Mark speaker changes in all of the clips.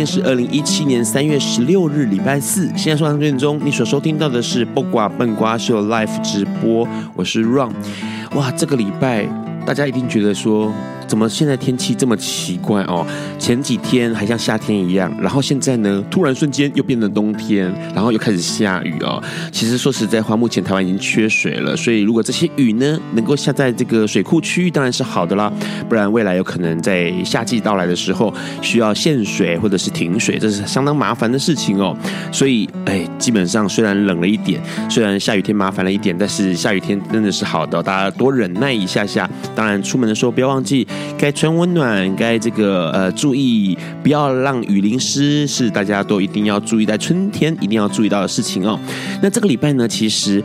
Speaker 1: 天是二零一七年三月十六日，礼拜四。现在收看九点钟，你所收听到的是不瓜笨瓜秀 Live 直播，我是 Ron。哇，这个礼拜大家一定觉得说。怎么现在天气这么奇怪哦？前几天还像夏天一样，然后现在呢，突然瞬间又变成冬天，然后又开始下雨哦。其实说实在话，目前台湾已经缺水了，所以如果这些雨呢能够下在这个水库区域，当然是好的啦。不然未来有可能在夏季到来的时候需要限水或者是停水，这是相当麻烦的事情哦。所以哎，基本上虽然冷了一点，虽然下雨天麻烦了一点，但是下雨天真的是好的，大家多忍耐一下下。当然出门的时候不要忘记。该穿温暖，该这个呃住注意，不要让雨淋湿，是大家都一定要注意，在春天一定要注意到的事情哦。那这个礼拜呢，其实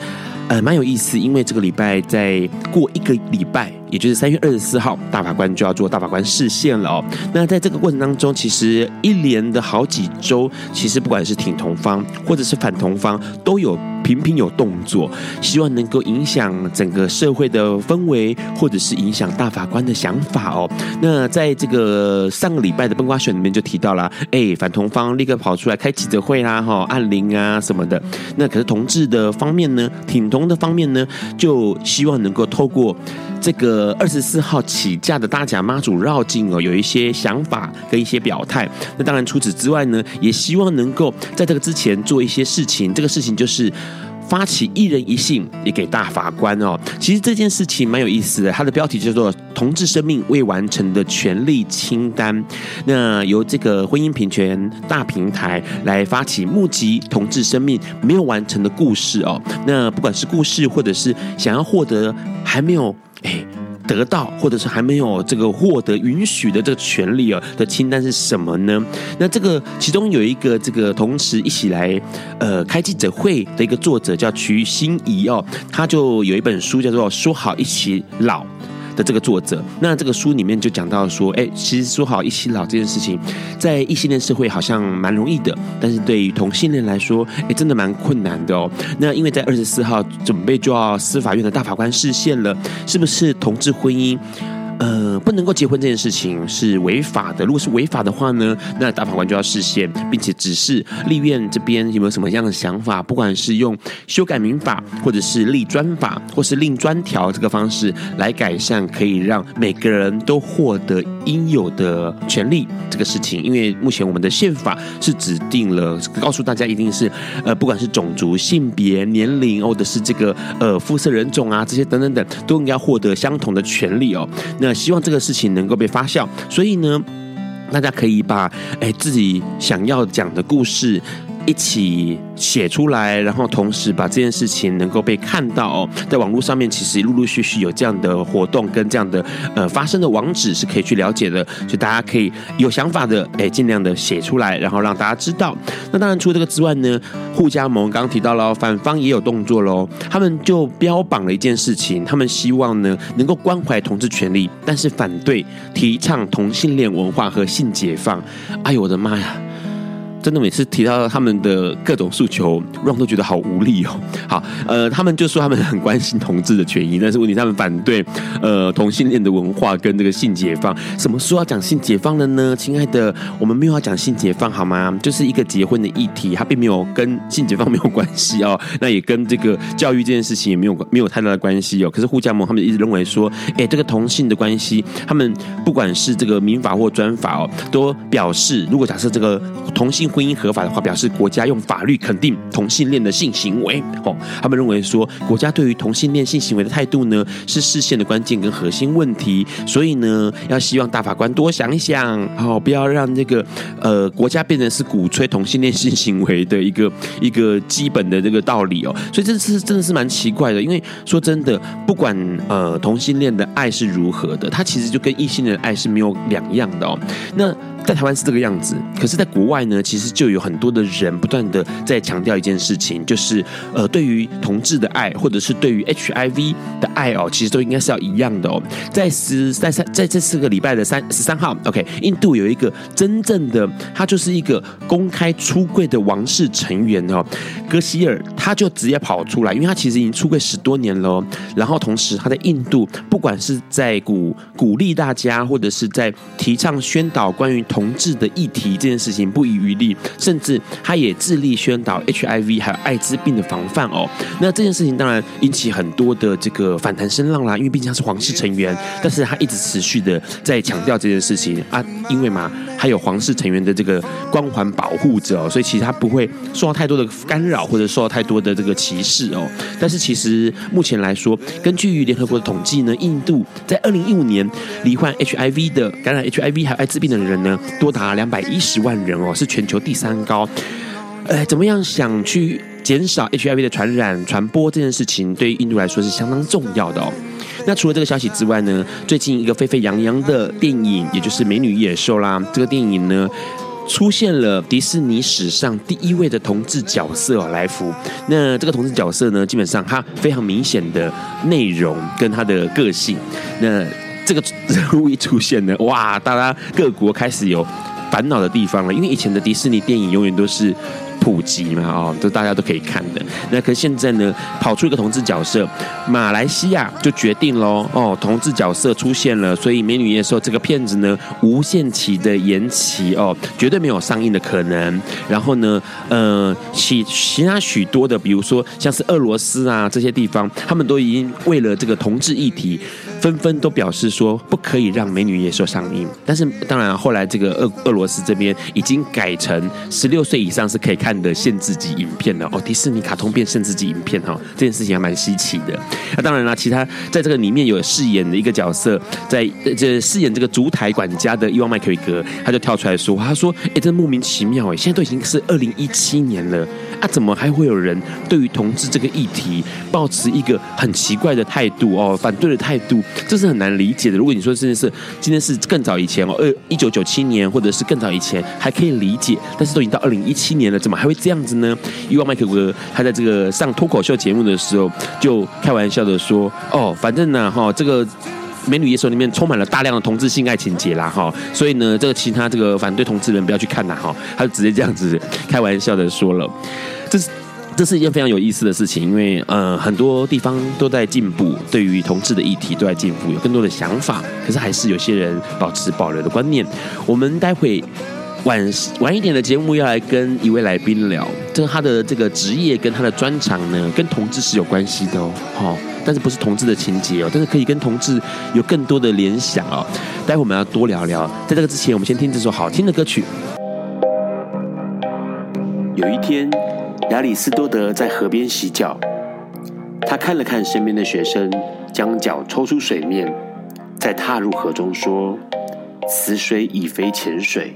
Speaker 1: 呃蛮有意思，因为这个礼拜再过一个礼拜。也就是三月二十四号，大法官就要做大法官释宪了哦。那在这个过程当中，其实一连的好几周，其实不管是挺同方或者是反同方，都有频频有动作，希望能够影响整个社会的氛围，或者是影响大法官的想法哦。那在这个上个礼拜的崩瓜选里面就提到了，哎，反同方立刻跑出来开记者会啦，哈，按铃啊什么的。那可是同志的方面呢，挺同的方面呢，就希望能够透过。这个二十四号起驾的大甲妈祖绕境哦，有一些想法跟一些表态。那当然除此之外呢，也希望能够在这个之前做一些事情。这个事情就是发起一人一信，也给大法官哦。其实这件事情蛮有意思的，它的标题叫做《同志生命未完成的权利清单》。那由这个婚姻平权大平台来发起募集同志生命没有完成的故事哦。那不管是故事，或者是想要获得还没有。哎，得到或者是还没有这个获得允许的这个权利哦的清单是什么呢？那这个其中有一个这个同时一起来呃开记者会的一个作者叫徐欣怡哦，他就有一本书叫做《说好一起老》。的这个作者，那这个书里面就讲到说，哎，其实说好一起老这件事情，在异性恋社会好像蛮容易的，但是对于同性恋来说，哎，真的蛮困难的哦。那因为在二十四号准备就要司法院的大法官视线了，是不是同志婚姻？呃，不能够结婚这件事情是违法的。如果是违法的话呢，那大法官就要释宪，并且指示立院这边有没有什么样的想法，不管是用修改民法，或者是立专法，或是另专条这个方式来改善，可以让每个人都获得应有的权利这个事情。因为目前我们的宪法是指定了，告诉大家一定是呃，不管是种族、性别、年龄，或者是这个呃肤色、人种啊这些等等等，都应该获得相同的权利哦。那希望这个事情能够被发酵，所以呢，大家可以把哎自己想要讲的故事。一起写出来，然后同时把这件事情能够被看到哦，在网络上面其实陆陆续续有这样的活动跟这样的呃发生的网址是可以去了解的，所以大家可以有想法的哎尽量的写出来，然后让大家知道。那当然除了这个之外呢，护家盟刚刚提到了反方也有动作喽，他们就标榜了一件事情，他们希望呢能够关怀同志权利，但是反对提倡同性恋文化和性解放。哎呦我的妈呀！真的每次提到他们的各种诉求，让都觉得好无力哦。好，呃，他们就说他们很关心同志的权益，但是问题他们反对呃同性恋的文化跟这个性解放。什么时候要讲性解放了呢？亲爱的，我们没有要讲性解放好吗？就是一个结婚的议题，它并没有跟性解放没有关系哦。那也跟这个教育这件事情也没有没有太大的关系哦。可是护家盟他们一直认为说，哎，这个同性的关系，他们不管是这个民法或专法哦，都表示如果假设这个同性。婚姻合法的话，表示国家用法律肯定同性恋的性行为。哦，他们认为说，国家对于同性恋性行为的态度呢，是视线的关键跟核心问题。所以呢，要希望大法官多想一想，哦，不要让这个呃国家变成是鼓吹同性恋性行为的一个一个基本的这个道理哦。所以这是真的是蛮奇怪的，因为说真的，不管呃同性恋的爱是如何的，它其实就跟异性的爱是没有两样的哦。那在台湾是这个样子，可是，在国外呢，其实就有很多的人不断的在强调一件事情，就是呃，对于同志的爱，或者是对于 HIV 的爱哦，其实都应该是要一样的哦。在十在三在这四个礼拜的三十三号，OK，印度有一个真正的，他就是一个公开出柜的王室成员哦，戈希尔，他就直接跑出来，因为他其实已经出柜十多年了，然后同时他在印度，不管是在鼓鼓励大家，或者是在提倡宣导关于同志的议题这件事情不遗余力，甚至他也致力宣导 HIV 还有艾滋病的防范哦。那这件事情当然引起很多的这个反弹声浪啦，因为毕竟他是皇室成员，但是他一直持续的在强调这件事情啊，因为嘛，还有皇室成员的这个光环保护着哦，所以其实他不会受到太多的干扰或者受到太多的这个歧视哦。但是其实目前来说，根据联合国的统计呢，印度在二零一五年罹患 HIV 的感染 HIV 还有艾滋病的人呢。多达两百一十万人哦，是全球第三高。哎，怎么样想去减少 HIV 的传染传播这件事情，对于印度来说是相当重要的哦。那除了这个消息之外呢，最近一个沸沸扬扬的电影，也就是《美女野兽》啦，这个电影呢出现了迪士尼史上第一位的同志角色，来福。那这个同志角色呢，基本上他非常明显的内容跟他的个性，那。这个人物一出现呢，哇！大家各国开始有烦恼的地方了，因为以前的迪士尼电影永远都是普及嘛，哦，都大家都可以看的。那可现在呢，跑出一个同志角色，马来西亚就决定喽，哦，同志角色出现了，所以《美女野兽》这个片子呢，无限期的延期哦，绝对没有上映的可能。然后呢，呃，其其他许多的，比如说像是俄罗斯啊这些地方，他们都已经为了这个同志议题。纷纷都表示说不可以让《美女野兽》上映，但是当然后来这个俄俄罗斯这边已经改成十六岁以上是可以看的限制级影片了哦，迪士尼卡通片限制级影片哈，这件事情还蛮稀奇的。那当然啦，其他在这个里面有饰演的一个角色，在这饰演这个烛台管家的伊万麦克维格，他就跳出来说，他说：“哎，这莫名其妙哎，现在都已经是二零一七年了。”啊，怎么还会有人对于同志这个议题抱持一个很奇怪的态度哦，反对的态度，这是很难理解的。如果你说真的是今天是更早以前哦，二一九九七年或者是更早以前还可以理解，但是都已经到二零一七年了，怎么还会这样子呢？伊万麦克哥他在这个上脱口秀节目的时候就开玩笑的说：“哦，反正呢，哈，这个。”《美女野手》里面充满了大量的同志性爱情节啦，哈，所以呢，这个其他这个反对同志人不要去看啦，哈，他就直接这样子开玩笑的说了，这是这是一件非常有意思的事情，因为呃很多地方都在进步，对于同志的议题都在进步，有更多的想法，可是还是有些人保持保留的观念。我们待会晚晚一点的节目要来跟一位来宾聊，这他的这个职业跟他的专长呢，跟同志是有关系的哦，哈。但是不是同志的情节哦，但是可以跟同志有更多的联想哦。待会我们要多聊聊。在这个之前，我们先听这首好听的歌曲。有一天，亚里斯多德在河边洗脚，他看了看身边的学生，将脚抽出水面，再踏入河中，说：“此水已非浅水。”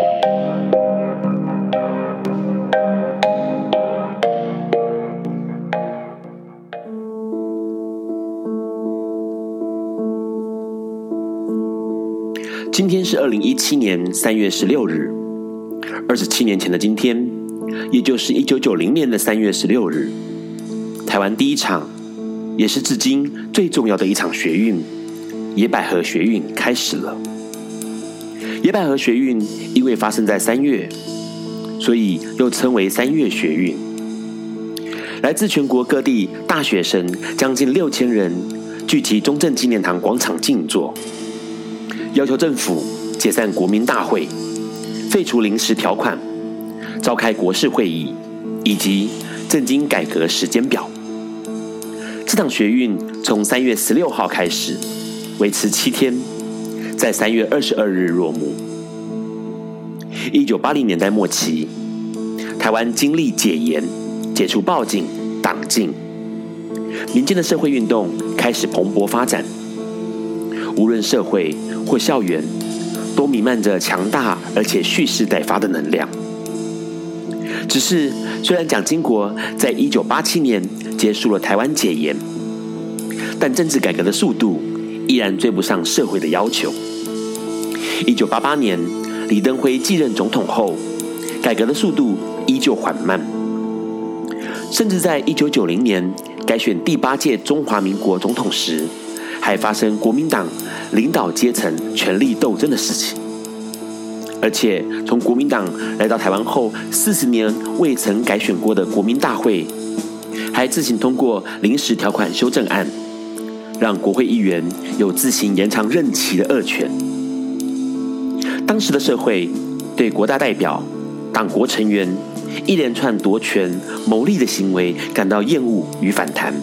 Speaker 1: 二零一七年三月十六日，二十七年前的今天，也就是一九九零年的三月十六日。台湾第一场，也是至今最重要的一场学运——野百合学运开始了。野百合学运因为发生在三月，所以又称为三月学运。来自全国各地大学生将近六千人聚集中正纪念堂广场静坐，要求政府解散国民大会，废除临时条款、召开国事会议以及政经改革时间表。这场学运从三月十六号开始，维持七天，在三月二十二日落幕。一九八零年代末期，台湾经历解严、解除报警、党禁，民间的社会运动开始蓬勃发展。无论社会或校园，都弥漫着强大而且蓄势待发的能量。只是，虽然蒋经国在一九八七年结束了台湾解严，但政治改革的速度依然追不上社会的要求。一九八八年，李登辉继任总统后，改革的速度依旧缓慢，甚至在一九九零年改选第八届中华民国总统时，还发生国民党领导阶层权力斗争的事情。而且，从国民党来到台湾后，四十年未曾改选过的国民大会，还自行通过临时条款修正案，让国会议员有自行延长任期的恶权。当时的社会对国大代表、党国成员一连串夺权谋利的行为感到厌恶与反弹，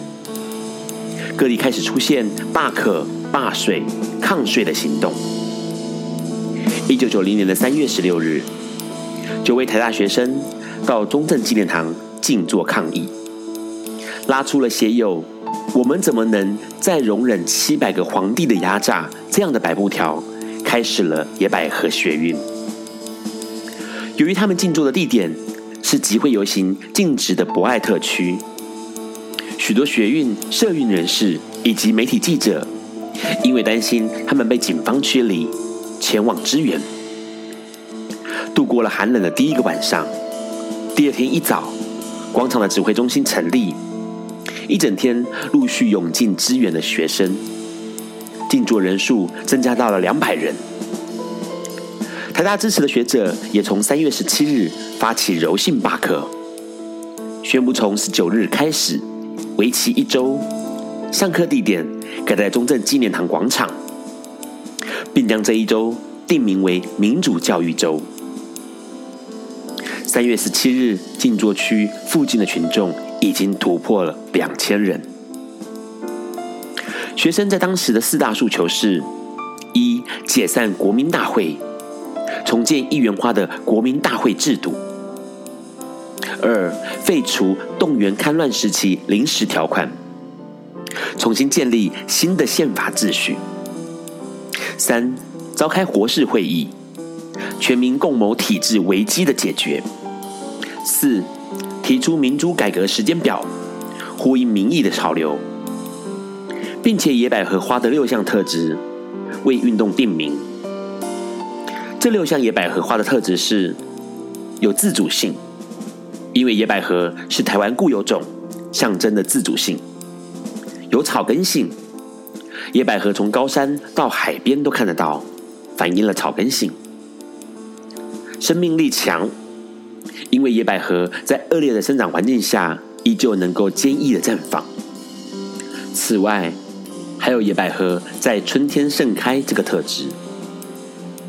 Speaker 1: 各地开始出现罢课、罢税、抗税的行动。一九九零年的三月十六日，九位台大学生到中正纪念堂静坐抗议，拉出了写有“我们怎么能再容忍七百个皇帝的压榨”这样的白布条，开始了野百合学运。由于他们静坐的地点是集会游行禁止的博爱特区，许多学运社运人士以及媒体记者，因为担心他们被警方驱离。前往支援，度过了寒冷的第一个晚上。第二天一早，广场的指挥中心成立，一整天陆续涌进支援的学生，静坐人数增加到了两百人。台大支持的学者也从三月十七日发起柔性罢课，宣布从十九日开始，为期一周，上课地点改在中正纪念堂广场。并将这一周定名为民主教育周。三月十七日，静坐区附近的群众已经突破了两千人。学生在当时的四大诉求是：一、解散国民大会，重建一元化的国民大会制度；二、废除动员戡乱时期临时条款，重新建立新的宪法秩序。三、召开国事会议，全民共谋体制危机的解决。四、提出民主改革时间表，呼应民意的潮流，并且野百合花的六项特质为运动定名。这六项野百合花的特质是：有自主性，因为野百合是台湾固有种，象征的自主性；有草根性。野百合从高山到海边都看得到，反映了草根性。生命力强，因为野百合在恶劣的生长环境下，依旧能够坚毅的绽放。此外，还有野百合在春天盛开这个特质，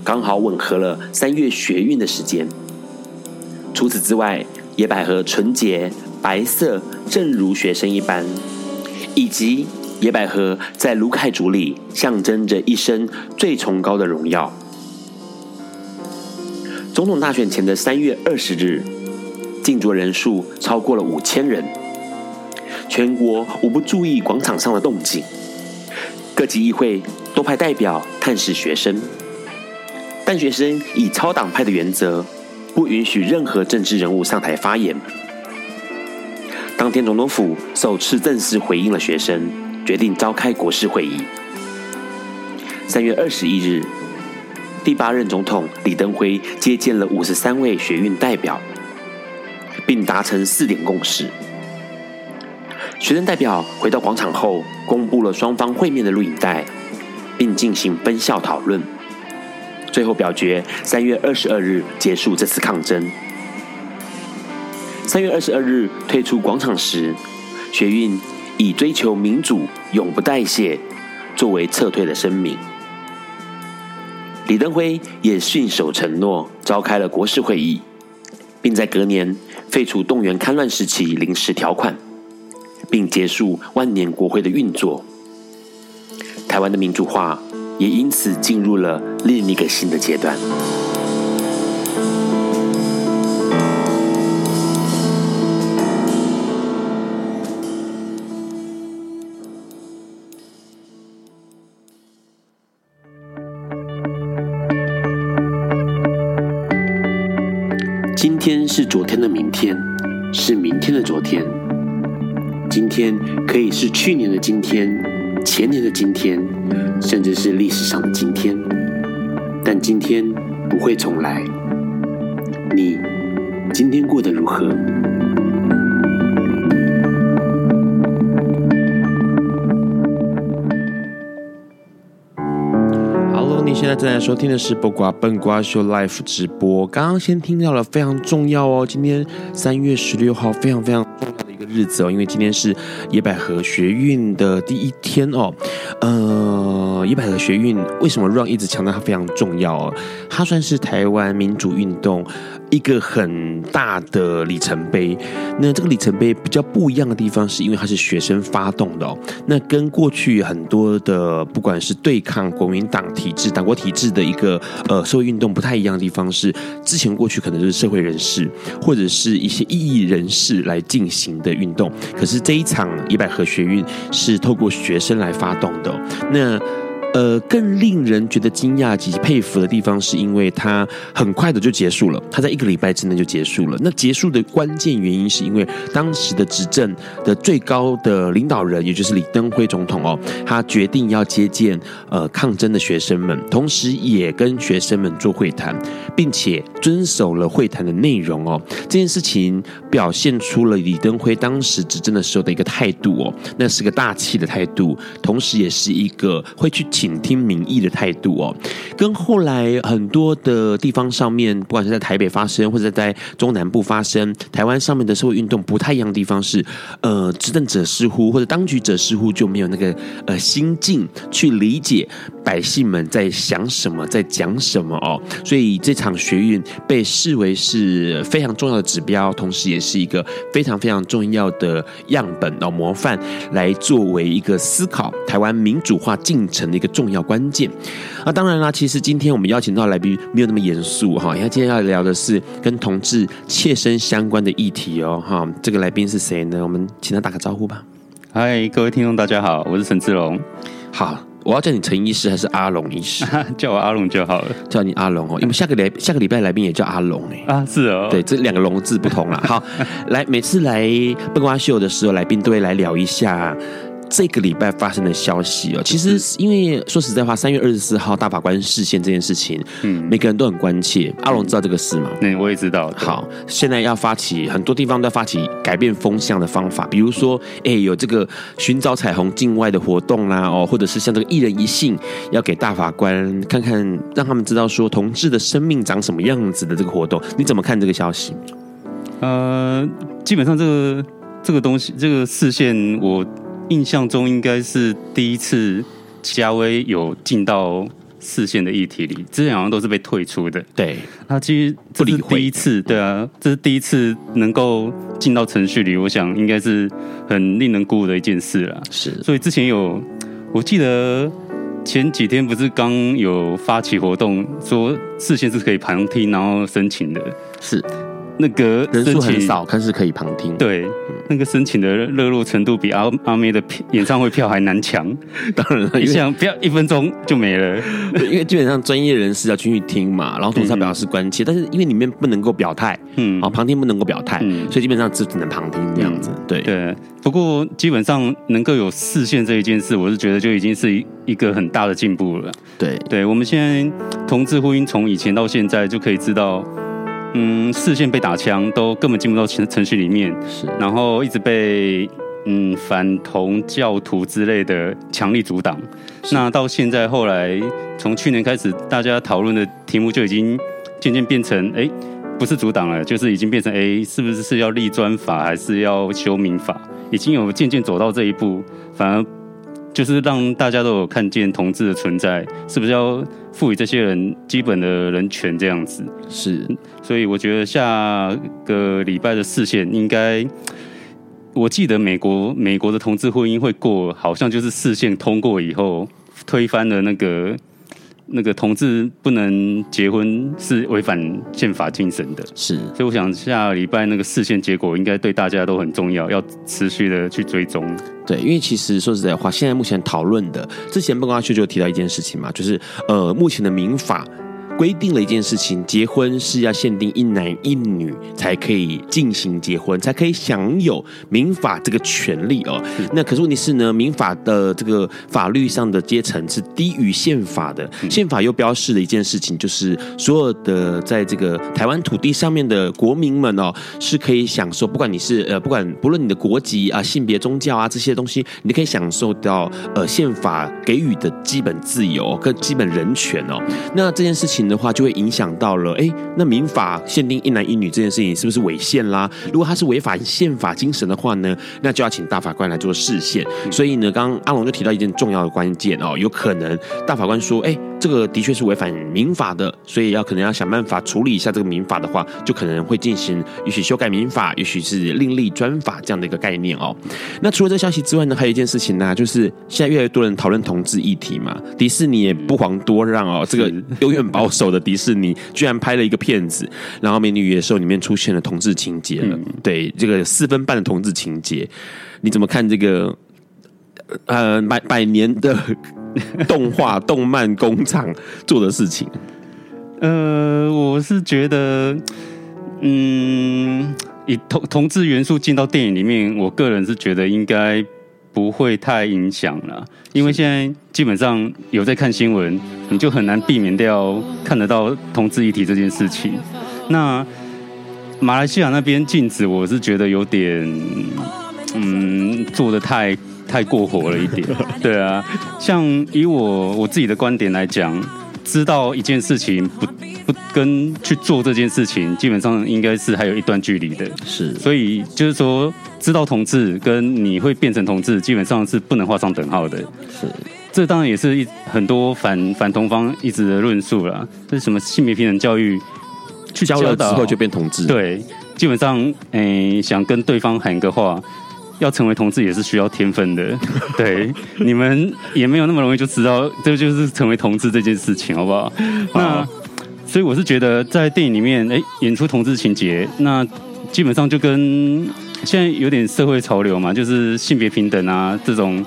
Speaker 1: 刚好吻合了三月学运的时间。除此之外，野百合纯洁白色，正如学生一般，以及。野百合在鲁凯族里象征着一生最崇高的荣耀。总统大选前的三月二十日，静坐人数超过了五千人，全国无不注意广场上的动静。各级议会都派代表探视学生，但学生以超党派的原则，不允许任何政治人物上台发言。当天总统府首次正式回应了学生。决定召开国事会议。三月二十一日，第八任总统李登辉接见了五十三位学运代表，并达成四点共识。学生代表回到广场后，公布了双方会面的录影带，并进行分校讨论。最后表决，三月二十二日结束这次抗争。三月二十二日退出广场时，学运。以追求民主永不代谢作为撤退的声明。李登辉也信守承诺，召开了国事会议，并在隔年废除动员戡乱时期临时条款，并结束万年国会的运作。台湾的民主化也因此进入了另一个新的阶段。今天是昨天的明天，是明天的昨天。今天可以是去年的今天，前年的今天，甚至是历史上的今天。但今天不会重来。你今天过得如何？Hello，你？现在正在收听的是《不瓜笨瓜秀》Live 直播。刚刚先听到了非常重要哦，今天三月十六号非常非常日子哦，因为今天是野百合学运的第一天哦。呃，野百合学运为什么 Ron 一直强调它非常重要哦？它算是台湾民主运动一个很大的里程碑。那这个里程碑比较不一样的地方，是因为它是学生发动的。那跟过去很多的不管是对抗国民党体制、党国体制的一个呃社会运动不太一样的地方是，之前过去可能就是社会人士或者是一些异议人士来进行的运动，可是这一场野百合学运是透过学生来发动的。那呃，更令人觉得惊讶及佩服的地方，是因为它很快的就结束了，它在一个礼拜之内就结束了。那结束的关键原因，是因为当时的执政的最高的领导人，也就是李登辉总统哦，他决定要接见呃抗争的学生们，同时也跟学生们做会谈，并且遵守了会谈的内容哦。这件事情表现出了李登辉当时执政的时候的一个态度哦，那是个大气的态度，同时也是一个会去。倾听民意的态度哦，跟后来很多的地方上面，不管是在台北发生，或者在中南部发生，台湾上面的社会运动不太一样的地方是，呃，执政者似乎或者当局者似乎就没有那个呃心境去理解百姓们在想什么，在讲什么哦，所以这场学运被视为是非常重要的指标，同时也是一个非常非常重要的样本哦模范，来作为一个思考台湾民主化进程的一个。重要关键啊，当然啦，其实今天我们邀请到来宾没有那么严肃哈，因为今天要聊的是跟同志切身相关的议题哦哈。这个来宾是谁呢？我们请他打个招呼吧。
Speaker 2: 嗨，各位听众，大家好，我是陈志龙。
Speaker 1: 好，我要叫你陈医师还是阿龙医师？
Speaker 2: 叫我阿龙就好了。
Speaker 1: 叫你阿龙哦，因为下个礼下个礼拜来宾也叫阿龙哎
Speaker 2: 啊，是哦，
Speaker 1: 对，这两个龙字不同了。好，来，每次来笨瓜秀的时候，来宾都会来聊一下。这个礼拜发生的消息哦，其实因为说实在话，三月二十四号大法官视线这件事情，嗯，每个人都很关切。阿龙知道这个事吗？
Speaker 2: 嗯，我也知道。
Speaker 1: 好，现在要发起很多地方都要发起改变风向的方法，比如说，哎，有这个寻找彩虹境外的活动啦，哦，或者是像这个一人一信，要给大法官看看，让他们知道说同志的生命长什么样子的这个活动，你怎么看这个消息？
Speaker 2: 呃，基本上这个这个东西，这个视线我。印象中应该是第一次嘉威有进到视线的议题里，之前好像都是被退出的。
Speaker 1: 对，
Speaker 2: 他其实这是第一次，对啊，这是第一次能够进到程序里，我想应该是很令人鼓舞的一件事了。
Speaker 1: 是，
Speaker 2: 所以之前有，我记得前几天不是刚有发起活动，说释宪是可以旁听然后申请的，
Speaker 1: 是。
Speaker 2: 那个
Speaker 1: 人数很少，但是可以旁听。
Speaker 2: 对，那个申请的热络程度比阿阿妹的演唱会票还难抢。
Speaker 1: 当然了，
Speaker 2: 你想不要一分钟就没了，
Speaker 1: 因为基本上专业人士要进去听嘛，然后同时表示关切，嗯、但是因为里面不能够表态，嗯，啊，旁听不能够表态，嗯，所以基本上只只能旁听这样子。嗯、对
Speaker 2: 对，不过基本上能够有视线这一件事，我是觉得就已经是一个很大的进步了。
Speaker 1: 对对，
Speaker 2: 我们现在同志婚姻从以前到现在就可以知道。嗯，视线被打枪，都根本进不到程程序里面，是，然后一直被嗯反同教徒之类的强力阻挡。那到现在后来，从去年开始，大家讨论的题目就已经渐渐变成，哎，不是阻挡了，就是已经变成，哎，是不是是要立专法，还是要修民法？已经有渐渐走到这一步，反而。就是让大家都有看见同志的存在，是不是要赋予这些人基本的人权这样子？
Speaker 1: 是，
Speaker 2: 所以我觉得下个礼拜的视线应该，我记得美国美国的同志婚姻会过，好像就是视线通过以后推翻了那个。那个同志不能结婚是违反宪法精神的，
Speaker 1: 是，
Speaker 2: 所以我想下礼拜那个视线结果应该对大家都很重要，要持续的去追踪。
Speaker 1: 对，因为其实说实在话，现在目前讨论的，之前办公室就有提到一件事情嘛，就是呃，目前的民法。规定了一件事情，结婚是要限定一男一女才可以进行结婚，才可以享有民法这个权利哦。那可是问题是呢，民法的这个法律上的阶层是低于宪法的，宪法又标示了一件事情，就是所有的在这个台湾土地上面的国民们哦，是可以享受，不管你是呃，不管不论你的国籍啊、性别、宗教啊这些东西，你可以享受到呃宪法给予的基本自由跟基本人权哦。那这件事情。的话就会影响到了，哎，那民法限定一男一女这件事情是不是违宪啦？如果他是违反宪法精神的话呢，那就要请大法官来做释宪。所以呢，刚刚阿龙就提到一件重要的关键哦，有可能大法官说，哎，这个的确是违反民法的，所以要可能要想办法处理一下这个民法的话，就可能会进行也许修改民法，也许是另立专法这样的一个概念哦。那除了这消息之外呢，还有一件事情呢，就是现在越来越多人讨论同志议题嘛，迪士尼也不遑多让哦，这个永远保守。的迪士尼居然拍了一个片子，然后《美女与野兽》里面出现了同志情节了。嗯、对，这个四分半的同志情节，你怎么看这个？呃，百百年的 动画动漫工厂做的事情？
Speaker 2: 呃，我是觉得，嗯，以同同志元素进到电影里面，我个人是觉得应该。不会太影响了，因为现在基本上有在看新闻，你就很难避免掉看得到同志议题这件事情。那马来西亚那边禁止，我是觉得有点，嗯，做得太太过火了一点。对啊，像以我我自己的观点来讲，知道一件事情不不跟去做这件事情，基本上应该是还有一段距离的。
Speaker 1: 是，
Speaker 2: 所以就是说。知道同志跟你会变成同志，基本上是不能画上等号的。
Speaker 1: 是，
Speaker 2: 这当然也是一很多反反同方一直的论述啦。这是什么性别平等教育？去教了之后就变同志？对，基本上，诶、欸，想跟对方喊个话，要成为同志也是需要天分的。对，你们也没有那么容易就知道这就是成为同志这件事情，好不好？那所以我是觉得在电影里面，诶、欸，演出同志情节，那基本上就跟。现在有点社会潮流嘛，就是性别平等啊，这种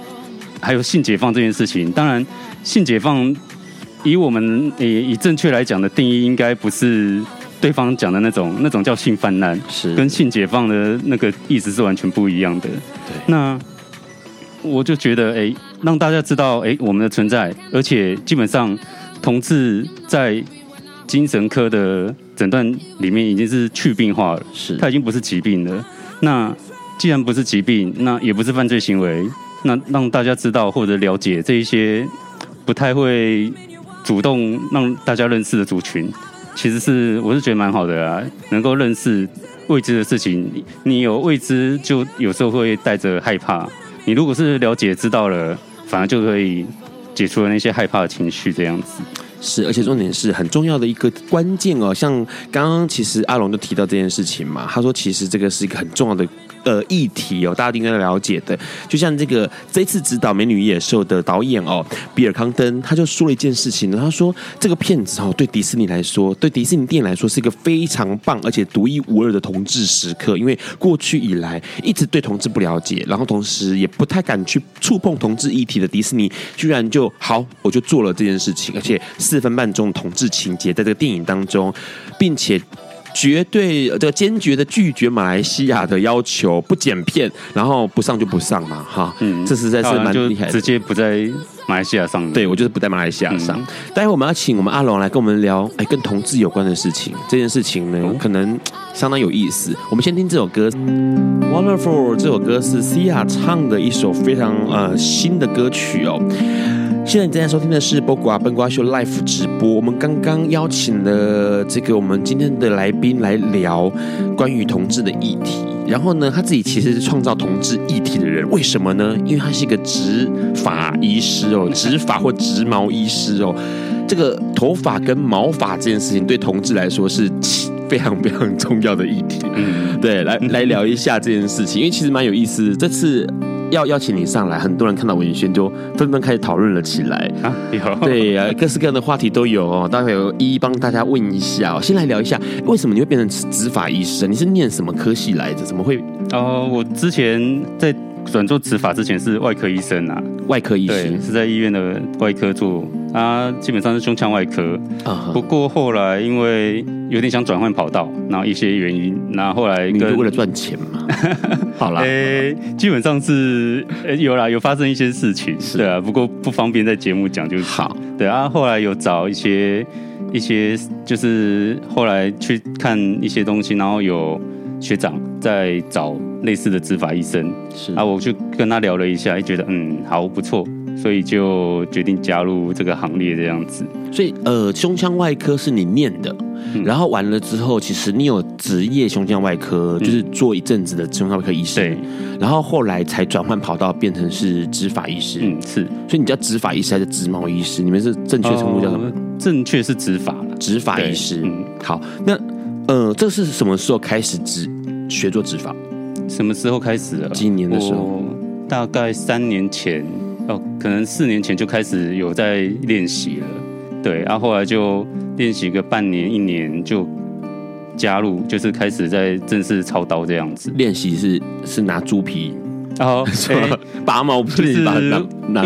Speaker 2: 还有性解放这件事情。当然，性解放以我们以以正确来讲的定义，应该不是对方讲的那种，那种叫性泛滥，是跟性解放的那个意思是完全不一样的。对，那我就觉得，哎，让大家知道，哎，我们的存在，而且基本上同志在精神科的诊断里面已经是去病化了，是，它已经不是疾病了。那既然不是疾病，那也不是犯罪行为，那让大家知道或者了解这一些不太会主动让大家认识的族群，其实是我是觉得蛮好的啊，能够认识未知的事情，你有未知就有时候会带着害怕，你如果是了解知道了，反而就可以解除了那些害怕的情绪，这样子。
Speaker 1: 是，而且重点是很重要的一个关键哦。像刚刚其实阿龙就提到这件事情嘛，他说其实这个是一个很重要的呃议题哦，大家应该了解的。就像这个这次指导《美女与野兽》的导演哦，比尔康登，他就说了一件事情，他说这个片子哦，对迪士尼来说，对迪士尼电影来说是一个非常棒而且独一无二的同志时刻，因为过去以来一直对同志不了解，然后同时也不太敢去触碰同志议题的迪士尼，居然就好，我就做了这件事情，而且。四分半钟同志情节在这个电影当中，并且绝对这个坚决的拒绝马来西亚的要求，不剪片，然后不上就不上嘛，哈，嗯，这实在是蛮厉害的，
Speaker 2: 直接不在马来西亚上。
Speaker 1: 对，我就是不在马来西亚上。嗯、待会我们要请我们阿龙来跟我们聊，哎，跟同志有关的事情。这件事情呢，哦、可能相当有意思。我们先听这首歌，《Wonderful》这首歌是 Sia 唱的一首非常呃新的歌曲哦。现在你正在收听的是《播瓜笨瓜秀》Live 直播。我们刚刚邀请了这个我们今天的来宾来聊关于同志的议题。然后呢，他自己其实是创造同志议题的人，为什么呢？因为他是一个植发医师哦，植发或植毛医师哦。这个头发跟毛发这件事情，对同志来说是非常非常重要的议题。嗯，对，来来聊一下这件事情，因为其实蛮有意思。这次。要邀请你上来，很多人看到文轩就纷纷开始讨论了起来啊！有对啊，各式各样的话题都有哦。待会有一一帮大家问一下哦。先来聊一下，为什么你会变成执法医生？你是念什么科系来着？怎么会？哦、
Speaker 2: 呃，我之前在。转做执法之前是外科医生啊，
Speaker 1: 外科医生
Speaker 2: 是在医院的外科做啊，基本上是胸腔外科。Uh huh. 不过后来因为有点想转换跑道，然后一些原因，然后后来
Speaker 1: 你是为了赚钱嘛？好啦，
Speaker 2: 欸、基本上是、欸、有啦，有发生一些事情，是对啊，不过不方便在节目讲，就是好。对啊，后来有找一些一些，就是后来去看一些东西，然后有学长在找。类似的执法医生是啊，我就跟他聊了一下，也觉得嗯好不错，所以就决定加入这个行列这样子。
Speaker 1: 所以呃，胸腔外科是你念的，嗯、然后完了之后，其实你有职业胸腔外科，就是做一阵子的胸腔外科医生，对、嗯，然后后来才转换跑道变成是执法医师。嗯，是。所以你叫执法医师还是植毛医师？你们是正确称呼叫什么？呃、
Speaker 2: 正确是植发，
Speaker 1: 植发医师。嗯，好，那呃，这是什么时候开始执学做植发？
Speaker 2: 什么时候开始的？
Speaker 1: 几年的时候，
Speaker 2: 大概三年前哦，可能四年前就开始有在练习了。对，然后后来就练习个半年一年，就加入，就是开始在正式操刀这样子。
Speaker 1: 练习是是拿猪皮，
Speaker 2: 然后
Speaker 1: 拔毛，不是拔，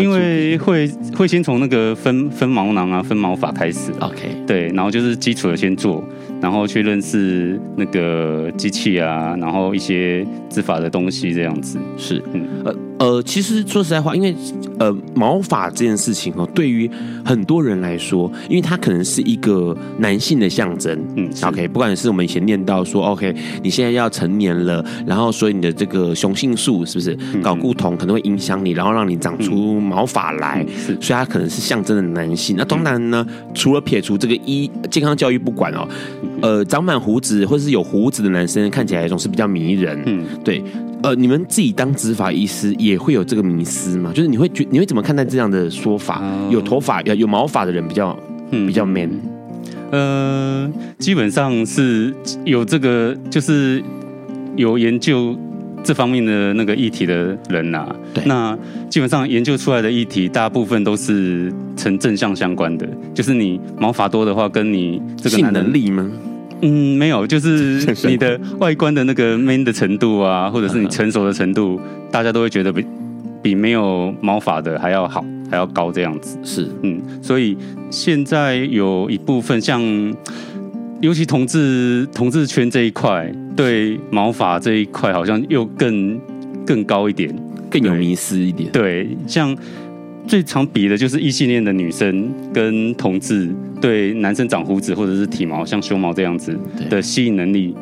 Speaker 2: 因为会会先从那个分分毛囊啊、分毛发开始。
Speaker 1: OK，
Speaker 2: 对，然后就是基础的先做。然后去认识那个机器啊，然后一些植发的东西，这样子。
Speaker 1: 是，嗯，呃呃，其实说实在话，因为呃毛发这件事情哦，对于很多人来说，因为它可能是一个男性的象征，嗯，OK，不管是我们以前念到说，OK，你现在要成年了，然后所以你的这个雄性素是不是睾固酮可能会影响你，然后让你长出毛发来，是，所以它可能是象征的男性。那当然呢，除了撇除这个一健康教育不管哦。呃，长满胡子或者是有胡子的男生看起来总是比较迷人。嗯，对。呃，你们自己当执法医师也会有这个迷思吗？就是你会觉你会怎么看待这样的说法？哦、有头发有有毛发的人比较比较 man。
Speaker 2: 呃，基本上是有这个，就是有研究这方面的那个议题的人呐、啊。对。那基本上研究出来的议题，大部分都是呈正向相关的。就是你毛发多的话，跟你这个
Speaker 1: 性能力吗？
Speaker 2: 嗯，没有，就是 你的外观的那个 man 的程度啊，或者是你成熟的程度，大家都会觉得比比没有毛发的还要好，还要高这样子。是，嗯，所以现在有一部分像，尤其同志同志圈这一块，对毛发这一块好像又更更高一点，
Speaker 1: 更有迷思一点。
Speaker 2: 对，像。最常比的就是异性恋的女生跟同志对男生长胡子或者是体毛，像胸毛这样子的吸引能力。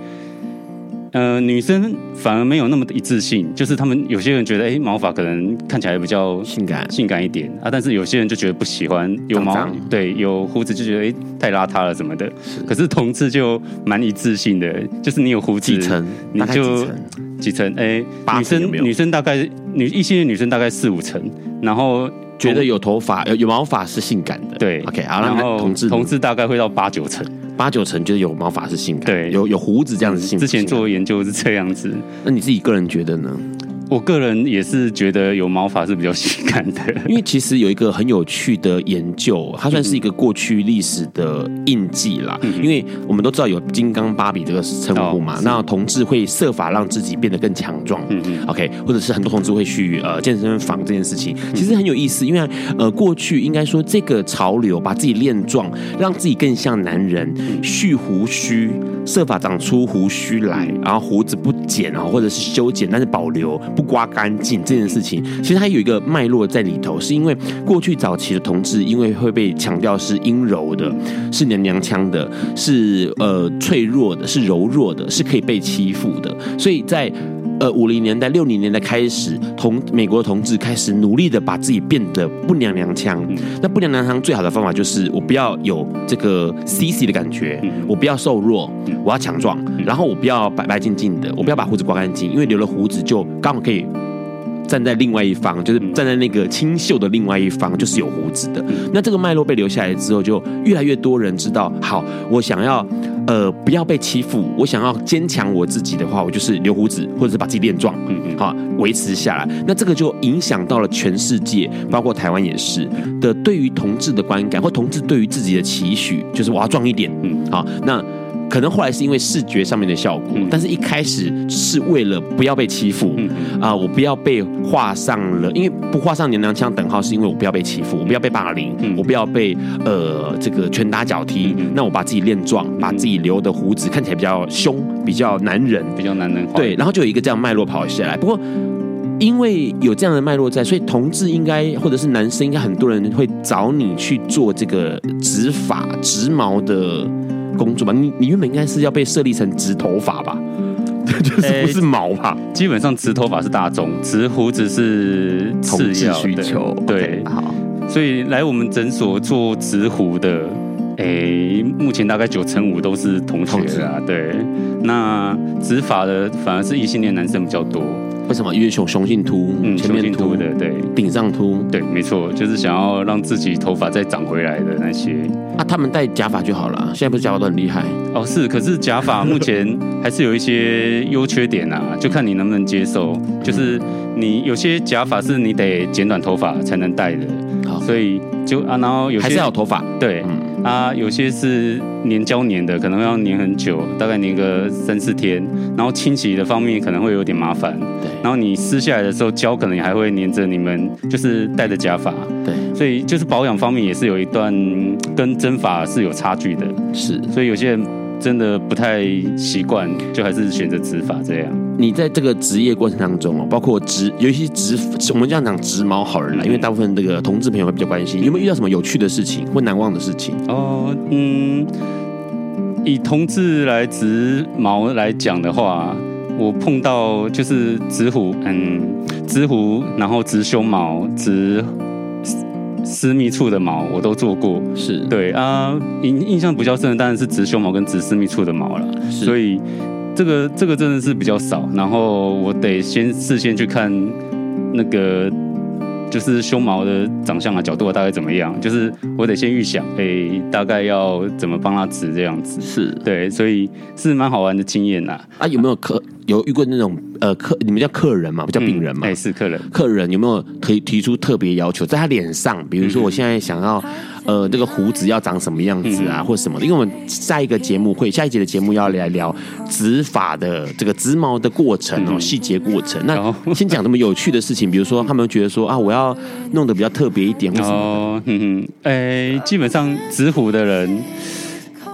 Speaker 2: 呃，女生反而没有那么的一致性，就是他们有些人觉得，哎、欸，毛发可能看起来比较性感。性感一点啊，但是有些人就觉得不喜欢有毛，对，有胡子就觉得哎、欸、太邋遢了什么的。是。可是同志就蛮一致性的，就是你有胡子，几层？你就几层，哎、欸，女生女生大概女异性恋女生大概四五层，然后。
Speaker 1: 觉得有头发、有有毛发是性感的，
Speaker 2: 对
Speaker 1: ，OK，好，然后同志
Speaker 2: 同志大概会到八九成，
Speaker 1: 八九成觉得有毛发是性感，
Speaker 2: 对，
Speaker 1: 有有胡子这样子性感。
Speaker 2: 之前做研究是这样子，
Speaker 1: 那你自己个人觉得呢？
Speaker 2: 我个人也是觉得有毛发是比较性感的，
Speaker 1: 因为其实有一个很有趣的研究，它算是一个过去历史的印记啦。嗯、因为我们都知道有“金刚芭比”这个称呼嘛，哦、那同志会设法让自己变得更强壮。嗯嗯，OK，或者是很多同志会去呃健身房这件事情，其实很有意思。因为呃过去应该说这个潮流，把自己练壮，让自己更像男人，蓄胡须，设法长出胡须来，然后胡子不剪啊，或者是修剪，但是保留。不刮干净这件事情，其实它有一个脉络在里头，是因为过去早期的同志，因为会被强调是阴柔的，是娘娘腔的，是呃脆弱的，是柔弱的，是可以被欺负的，所以在呃五零年代、六零年代开始，同美国的同志开始努力的把自己变得不娘娘腔。嗯、那不娘娘腔最好的方法就是我不要有这个 CC 的感觉，嗯、我不要瘦弱，我要强壮，嗯、然后我不要白白净净的，我不要把胡子刮干净，因为留了胡子就刚好可以。站在另外一方，就是站在那个清秀的另外一方，就是有胡子的。那这个脉络被留下来之后，就越来越多人知道。好，我想要呃不要被欺负，我想要坚强我自己的话，我就是留胡子，或者是把自己练壮，嗯嗯，好维持下来。那这个就影响到了全世界，包括台湾也是的，对于同志的观感或同志对于自己的期许，就是我要壮一点，嗯，好那。可能后来是因为视觉上面的效果，但是一开始是为了不要被欺负啊，我不要被画上了，因为不画上娘娘腔等号，是因为我不要被欺负，我不要被霸凌，我不要被呃这个拳打脚踢，那我把自己练壮，把自己留的胡子看起来比较凶，比较男人，
Speaker 2: 比较男人化，
Speaker 1: 对，然后就有一个这样脉络跑下来。不过因为有这样的脉络在，所以同志应该或者是男生应该很多人会找你去做这个植发植毛的。工作吧，你你原本应该是要被设立成直头发吧，就是不是毛吧？
Speaker 2: 欸、基本上直头发是大众，直胡子是次要需求。对，okay, 好，所以来我们诊所做直胡的，诶、欸，目前大概九成五都是同学啊。对，那直发的反而是异性恋男生比较多。
Speaker 1: 为什么？因为雄雄性秃，嗯，前面秃的，对，顶上秃，
Speaker 2: 对，没错，就是想要让自己头发再长回来的那些。
Speaker 1: 啊，他们戴假发就好了。现在不是假发都很厉害
Speaker 2: 哦？是，可是假发目前还是有一些优缺点啊，就看你能不能接受。就是你有些假发是你得剪短头发才能戴的，好，所以就啊，然后有些
Speaker 1: 还是要有头发，
Speaker 2: 对。嗯啊，有些是粘胶粘的，可能要粘很久，大概粘个三四天。然后清洗的方面可能会有点麻烦。对。然后你撕下来的时候，胶可能也还会粘着你们，就是戴的假发。对。所以就是保养方面也是有一段跟真发是有差距的。
Speaker 1: 是。
Speaker 2: 所以有些人。真的不太习惯，就还是选择植发这样。
Speaker 1: 你在这个职业过程当中哦，包括植，尤其植，我们这样讲植毛好人啦，因为大部分这个同志朋友会比较关心，有没有遇到什么有趣的事情或难忘的事情？
Speaker 2: 哦，嗯，以同志来植毛来讲的话，我碰到就是植胡，嗯，植胡，然后植胸毛，植。私密处的毛我都做过，
Speaker 1: 是
Speaker 2: 对啊，印印象比较深的当然是植胸毛跟植私密处的毛了，所以这个这个真的是比较少，然后我得先事先去看那个就是胸毛的长相啊、角度啊大概怎么样，就是我得先预想，哎、欸，大概要怎么帮他植这样子，
Speaker 1: 是
Speaker 2: 对，所以是蛮好玩的经验呐。
Speaker 1: 啊，有没有客？有遇过那种呃客，你们叫客人嘛，不叫病人嘛？
Speaker 2: 哎、嗯，是客人。
Speaker 1: 客人有没有提提出特别要求，在他脸上，比如说我现在想要，呃，这个胡子要长什么样子啊，嗯、或什么的？因为我们下一个节目会下一节的节目要来聊植发的这个植毛的过程哦，细节、嗯、过程。那先讲这么有趣的事情，比如说他们觉得说啊，我要弄得比较特别一点，为什么嗯哼，哎，基本上植胡的人。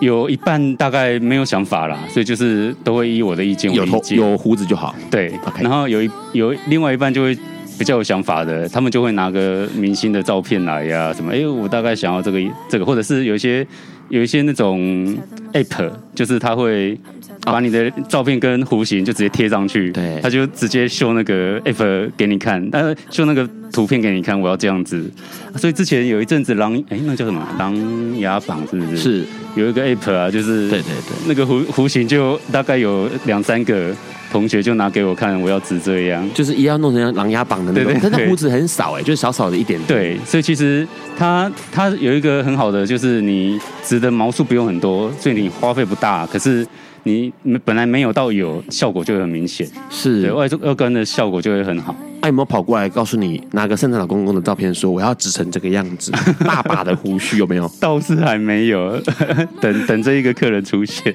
Speaker 2: 有一半大概没有想法啦，所以就是都会依我的意见为意见。
Speaker 1: 有胡子就好，
Speaker 2: 对。然后有一有另外一半就会比较有想法的，他们就会拿个明星的照片来呀、啊，什么？哎，我大概想要这个这个，或者是有一些有一些那种 app，就是他会。把你的照片跟弧形就直接贴上去，对，他就直接秀那个 app 给你看，但是秀那个图片给你看，我要这样子。所以之前有一阵子狼，哎，那叫什么？琅琊榜是不是？
Speaker 1: 是
Speaker 2: 有一个 app 啊，就是
Speaker 1: 对对对，
Speaker 2: 那个弧弧形就大概有两三个同学就拿给我看，我要指这样，
Speaker 1: 就是一定要弄成琅琊榜的那种。对对对，但是胡子很少哎，就是少少的一点点。
Speaker 2: 对，所以其实它它有一个很好的，就是你植的毛数不用很多，所以你花费不大，可是。你本来没有到有效果就会很明显，
Speaker 1: 是
Speaker 2: 对外二根的效果就会很好。
Speaker 1: 哎、啊，有没有跑过来告诉你拿个圣诞老公公的照片说我要植成这个样子，大把的胡须有没有？
Speaker 2: 倒是还没有，等 等这一个客人出现。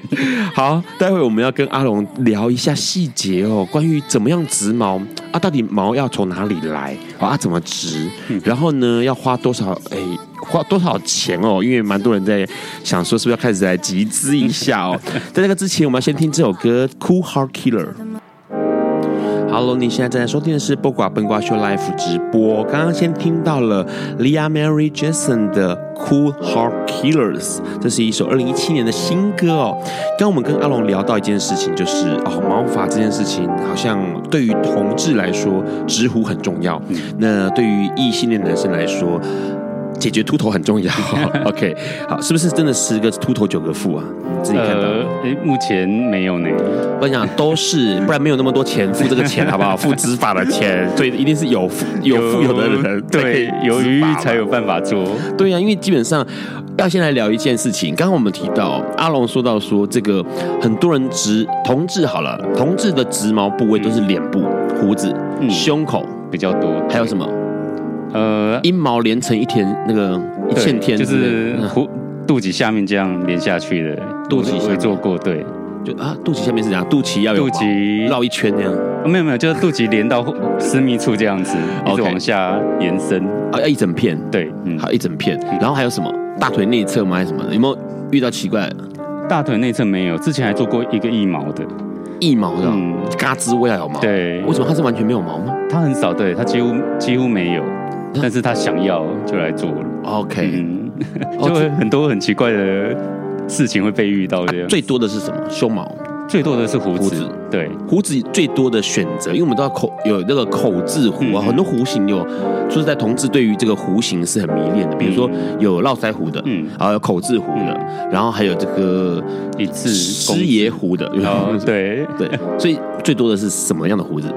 Speaker 1: 好，待会我们要跟阿龙聊一下细节哦，关于怎么样植毛啊，到底毛要从哪里来啊？怎么植？然后呢，要花多少？哎。花多少钱哦？因为蛮多人在想说，是不是要开始来集资一下哦？在那个之前，我们要先听这首歌《Cool Heart Killer》。好，Hello，你现在正在收听的是《播瓜笨瓜秀》Live 直播。刚刚先听到了 Leah Mary Jason 的《Cool Heart Killers》，这是一首二零一七年的新歌哦。刚刚我们跟阿龙聊到一件事情，就是哦，毛发这件事情好像对于同志来说，直呼很重要。嗯、那对于异性恋男生来说，解决秃头很重要。OK，好，是不是真的十个秃头九个富啊？自己看到，
Speaker 2: 呃，目前没有呢。
Speaker 1: 我想都是，不然没有那么多钱付这个钱，好不好？付植发的钱，所以一定是有富有富有的人，
Speaker 2: 对，有余才有办法做。
Speaker 1: 对呀、啊，因为基本上要先来聊一件事情。刚刚我们提到阿龙说到说，这个很多人植同志好了，同志的植毛部位都是脸部胡子、嗯、胸口
Speaker 2: 比较多，
Speaker 1: 还有什么？呃，阴毛连成一天，那个一片天，
Speaker 2: 就是胡。肚脐下面这样连下去的，
Speaker 1: 肚脐会
Speaker 2: 做过，对，
Speaker 1: 就啊，肚脐下面是这样，肚脐要有肚脐绕一圈那样，
Speaker 2: 哦，没有没有，就是肚脐连到私密处这样子，一直往下延伸。
Speaker 1: 啊，要一整片，
Speaker 2: 对，嗯，
Speaker 1: 好一整片，然后还有什么？大腿内侧吗？还是什么？的？有没有遇到奇怪？的？
Speaker 2: 大腿内侧没有，之前还做过一个腋毛的，
Speaker 1: 腋毛的，嗯，嘎吱窝有毛，
Speaker 2: 对，
Speaker 1: 为什么？它是完全没有毛吗？
Speaker 2: 它很少，对，它几乎几乎没有，但是他想要就来做了
Speaker 1: ，OK。嗯
Speaker 2: 就会很多很奇怪的事情会被遇到这样，
Speaker 1: 最多的是什么？胸毛，
Speaker 2: 最多的是胡子。对，
Speaker 1: 胡子最多的选择，因为我们知道口有那个口字胡啊，很多弧形有，就是在同志对于这个弧形是很迷恋的。比如说有络腮胡的，嗯，然后有口字胡的，然后还有这个
Speaker 2: 一字
Speaker 1: 师爷胡的。
Speaker 2: 对
Speaker 1: 对，所以最多的是什么样的胡子？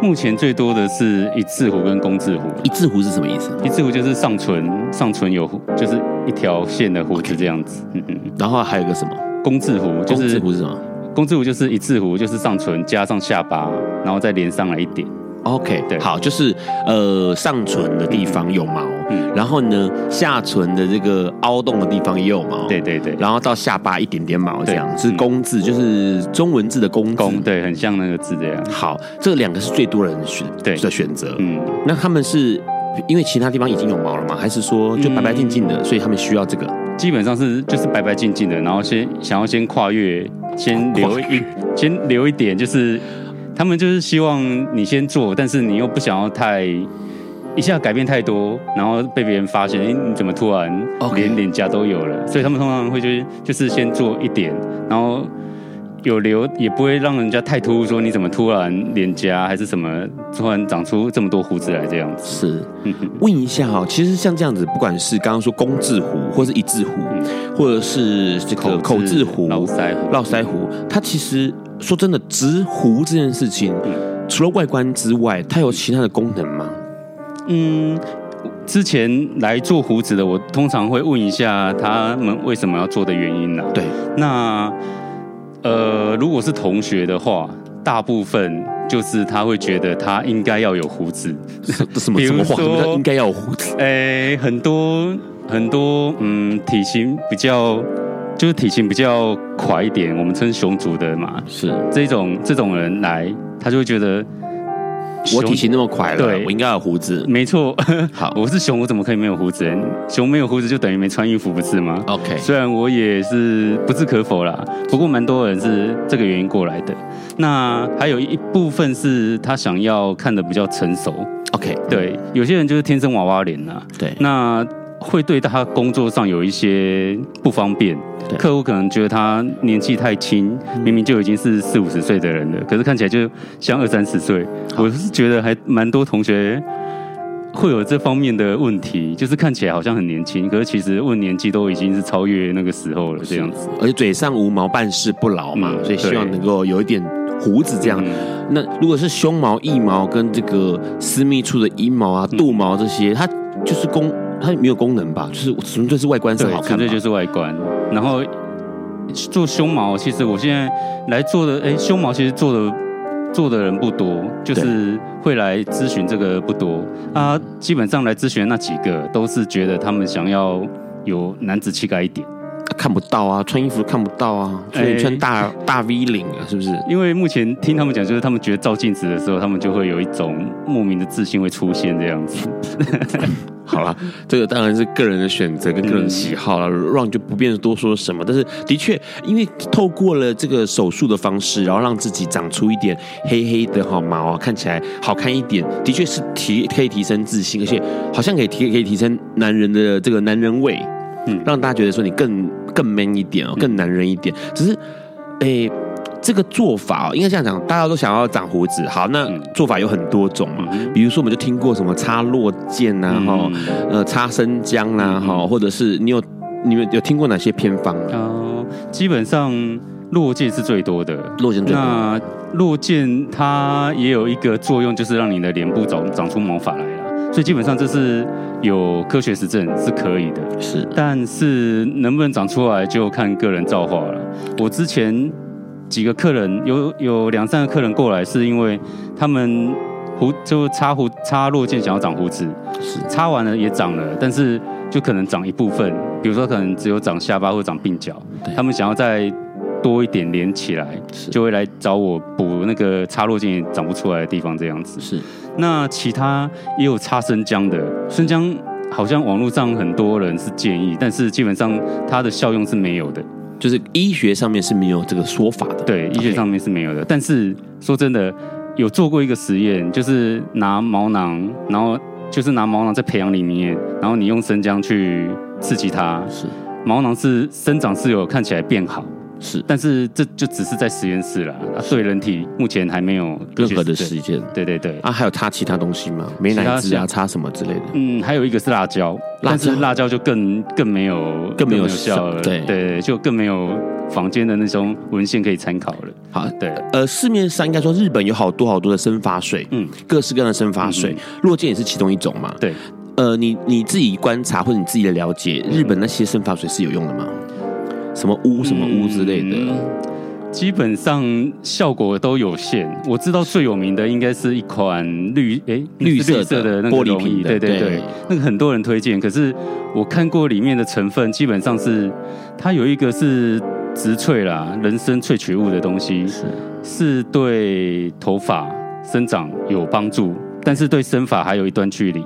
Speaker 2: 目前最多的是一字胡跟工字胡。
Speaker 1: 一字胡是什么意思？
Speaker 2: 一字胡就是上唇，上唇有就是一条线的胡子这样子。嗯嗯。
Speaker 1: 然后还有个什么？
Speaker 2: 工字胡，就是工
Speaker 1: 字胡是什么？
Speaker 2: 工字胡就是一字胡，就是上唇加上下巴，然后再连上来一点。
Speaker 1: OK，对，好，就是呃上唇的地方有毛，嗯，然后呢下唇的这个凹洞的地方也有毛，
Speaker 2: 对对对，
Speaker 1: 然后到下巴一点点毛这样，是工字，就是中文字的工字，
Speaker 2: 对，很像那个字这样。
Speaker 1: 好，这两个是最多人选对的选择，
Speaker 2: 嗯，
Speaker 1: 那他们是因为其他地方已经有毛了吗？还是说就白白净净的，所以他们需要这个？
Speaker 2: 基本上是就是白白净净的，然后先想要先跨越，先留一先留一点，就是。他们就是希望你先做，但是你又不想要太一下改变太多，然后被别人发现，哎，你怎么突然连脸颊都有了？所以他们通常会就是就是先做一点，然后有留，也不会让人家太突兀，说你怎么突然脸颊还是什么突然长出这么多胡子来这样子。
Speaker 1: 是，问一下哈，其实像这样子，不管是刚刚说工字胡，或是一字胡，或者是这个口字胡、
Speaker 2: 络腮胡、
Speaker 1: 络腮胡，它其实。说真的，植胡这件事情，除了外观之外，它有其他的功能吗？
Speaker 2: 嗯，之前来做胡子的，我通常会问一下他们为什么要做的原因呢？
Speaker 1: 对，
Speaker 2: 那呃，如果是同学的话，大部分就是他会觉得他应该要有胡子，
Speaker 1: 什么 什么话？什么叫应该要有胡子？
Speaker 2: 哎，很多很多，嗯，体型比较。就是体型比较快一点，我们称熊族的嘛，
Speaker 1: 是
Speaker 2: 这种这种人来，他就会觉得
Speaker 1: 我体型那么快了，
Speaker 2: 对，
Speaker 1: 我应该有胡子。
Speaker 2: 没错，好，我是熊，我怎么可以没有胡子？熊没有胡子就等于没穿衣服，不是吗
Speaker 1: ？OK，
Speaker 2: 虽然我也是不置可否啦，不过蛮多人是这个原因过来的。那还有一部分是他想要看的比较成熟。
Speaker 1: OK，
Speaker 2: 对，有些人就是天生娃娃脸呐，
Speaker 1: 对，
Speaker 2: 那。会对他工作上有一些不方便，客户可能觉得他年纪太轻，明明就已经是四五十岁的人了，可是看起来就像二三十岁。我是觉得还蛮多同学会有这方面的问题，就是看起来好像很年轻，可是其实问年纪都已经是超越那个时候了，这样子。
Speaker 1: 而且嘴上无毛，办事不牢嘛，所以希望能够有一点胡子这样。那如果是胸毛、腋毛跟这个私密处的阴毛啊、肚毛这些，它就是公。它没有功能吧？就是纯粹是外观是好看，
Speaker 2: 纯粹就是外观。然后做胸毛，其实我现在来做的，哎，胸毛其实做的做的人不多，就是会来咨询这个不多。啊，基本上来咨询那几个，都是觉得他们想要有男子气概一点。
Speaker 1: 看不到啊，穿衣服看不到啊，所以穿大、欸、大 V 领啊，是不是？
Speaker 2: 因为目前听他们讲，就是他们觉得照镜子的时候，他们就会有一种莫名的自信会出现这样子。
Speaker 1: 好了，这个当然是个人的选择跟个人喜好了，让、嗯、就不便多说什么。但是的确，因为透过了这个手术的方式，然后让自己长出一点黑黑的好毛，看起来好看一点，的确是提可以提升自信，而且好像可以提可以提升男人的这个男人味，嗯，让大家觉得说你更更 man 一点哦，更男人一点。只是，诶。这个做法应该这样讲，大家都想要长胡子。好，那做法有很多种嘛，比如说我们就听过什么插落剑呐，哈，呃，插生姜呐，哈，或者是你有你们有听过哪些偏方？
Speaker 2: 哦，基本上落剑是最多的，
Speaker 1: 落剑最多。
Speaker 2: 那落剑它也有一个作用，就是让你的脸部长长出毛发来了，所以基本上这是有科学实证是可以的。
Speaker 1: 是，
Speaker 2: 但是能不能长出来就看个人造化了。我之前。几个客人有有两三个客人过来，是因为他们胡就插胡插落剑想要长胡子，是。插完了也长了，但是就可能长一部分，比如说可能只有长下巴或长鬓角，他们想要再多一点连起来，就会来找我补那个插落剑长不出来的地方，这样子。
Speaker 1: 是，
Speaker 2: 那其他也有插生姜的，生姜好像网络上很多人是建议，但是基本上它的效用是没有的。
Speaker 1: 就是医学上面是没有这个说法的，
Speaker 2: 对，医学上面是没有的。但是说真的，有做过一个实验，就是拿毛囊，然后就是拿毛囊在培养里面，然后你用生姜去刺激它，是毛囊是生长是有看起来变好。是，但是这就只是在实验室了，啊，对人体目前还没有
Speaker 1: 任何的实验。
Speaker 2: 对对对，
Speaker 1: 啊，还有擦其他东西吗？美乃滋啊，擦什么之类的？
Speaker 2: 嗯，还有一个是辣椒，辣椒但是辣椒就更更没有
Speaker 1: 更没有效了。对
Speaker 2: 对，就更没有坊间的那种文献可以参考了。
Speaker 1: 好，对，呃，市面上应该说日本有好多好多的生发水，嗯，各式各样的生发水，落剑、也是其中一种嘛。
Speaker 2: 对，
Speaker 1: 呃，你你自己观察或者你自己的了解，日本那些生发水是有用的吗？什么污什么污之类的，嗯，
Speaker 2: 基本上效果都有限。我知道最有名的应该是一款绿诶绿色色的那个玻璃瓶，对对对，那个很多人推荐。可是我看过里面的成分，基本上是它有一个是植萃啦，人参萃取物的东西，是是对头发生长有帮助，但是对生发还有一段距离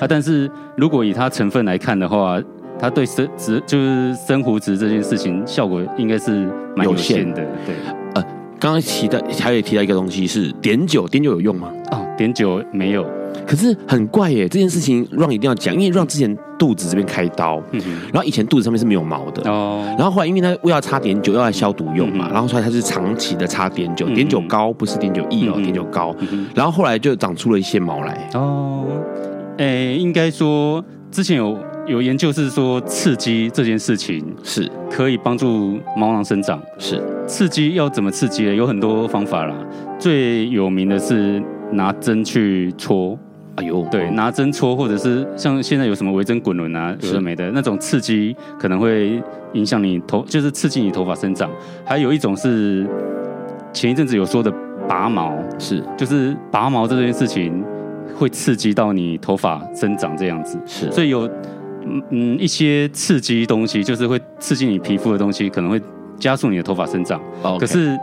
Speaker 2: 啊。但是如果以它成分来看的话，它对生植就是生胡子这件事情效果应该是蛮有限的，对。
Speaker 1: 呃，刚刚提到还有提到一个东西是碘酒，碘酒有用吗？
Speaker 2: 哦，碘酒没有，
Speaker 1: 可是很怪耶，这件事情 Ron 一定要讲，因为 Ron 之前肚子这边开刀，嗯哼，然后以前肚子上面是没有毛的哦，然后后来因为他为了擦碘酒，要来消毒用嘛，嗯、然后所以他是长期的擦碘酒，碘、嗯、酒膏不是碘酒液哦，碘、嗯、酒膏，嗯、然后后来就长出了一些毛来。哦，
Speaker 2: 诶、欸，应该说之前有。有研究是说，刺激这件事情是可以帮助毛囊生长。是刺激要怎么刺激呢？有很多方法啦。最有名的是拿针去戳。哎呦，对，拿针戳，或者是像现在有什么微针滚轮啊，有的没的那种刺激，可能会影响你头，就是刺激你头发生长。还有一种是前一阵子有说的拔毛，是就是拔毛这件事情会刺激到你头发生长这样子。是，所以有。嗯嗯，一些刺激东西，就是会刺激你皮肤的东西，可能会加速你的头发生长。可是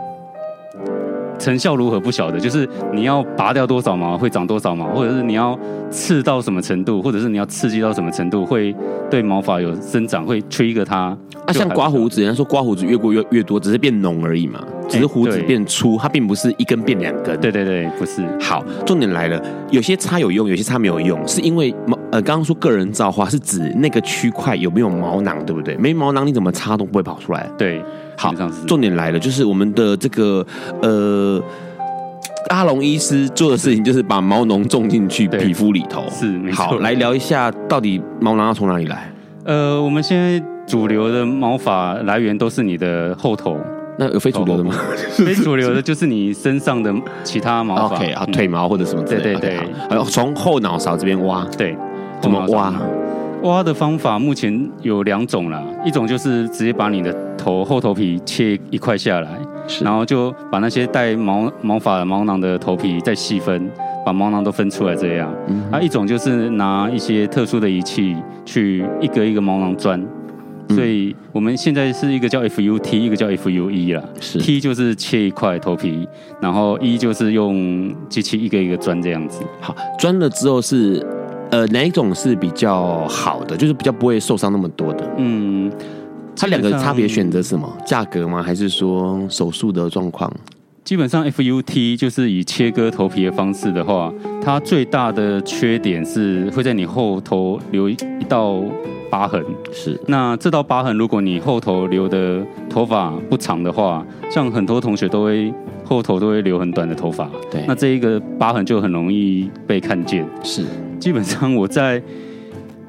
Speaker 2: 成效如何不晓得，就是你要拔掉多少毛会长多少毛，或者是你要刺到什么程度，或者是你要刺激到什么程度会对毛发有生长，会 trigger 它。
Speaker 1: 啊，像刮胡子，人家说刮胡子越过越越多，只是变浓而已嘛，只是胡子变粗，它并不是一根变两根。
Speaker 2: 对对对，不是。
Speaker 1: 好，重点来了，有些擦有用，有些擦没有用，是因为毛呃，刚刚说个人造化是指那个区块有没有毛囊，对不对？没毛囊你怎么擦都不会跑出来。
Speaker 2: 对，
Speaker 1: 好，重点来了，就是我们的这个呃阿龙医师做的事情，就是把毛囊种进去皮肤里头。
Speaker 2: 是，没错。
Speaker 1: 好，来聊一下到底毛囊要从哪里来？
Speaker 2: 呃，我们现在。主流的毛发来源都是你的后头，
Speaker 1: 那有非主流的吗？
Speaker 2: 非主流的就是你身上的其他毛发
Speaker 1: ，okay, 啊，腿毛或者什么之类的。
Speaker 2: 对对对，
Speaker 1: 还有从后脑勺这边挖，
Speaker 2: 对，
Speaker 1: 怎么挖？
Speaker 2: 挖的方法目前有两种啦，一种就是直接把你的头后头皮切一块下来，是然后就把那些带毛毛发的毛囊的头皮再细分，把毛囊都分出来这样。嗯，啊，一种就是拿一些特殊的仪器去一个一个毛囊钻。所以我们现在是一个叫 FUT，一个叫 FUE 啦。是 T 就是切一块头皮，然后 E 就是用机器一个一个钻这样子。
Speaker 1: 好，钻了之后是呃，哪一种是比较好的？就是比较不会受伤那么多的。
Speaker 2: 嗯，
Speaker 1: 它两个差别选择是什么？价格吗？还是说手术的状况？
Speaker 2: 基本上 FUT 就是以切割头皮的方式的话，它最大的缺点是会在你后头留一道疤痕。
Speaker 1: 是，
Speaker 2: 那这道疤痕，如果你后头留的头发不长的话，像很多同学都会后头都会留很短的头发。
Speaker 1: 对，
Speaker 2: 那这一个疤痕就很容易被看见。
Speaker 1: 是，
Speaker 2: 基本上我在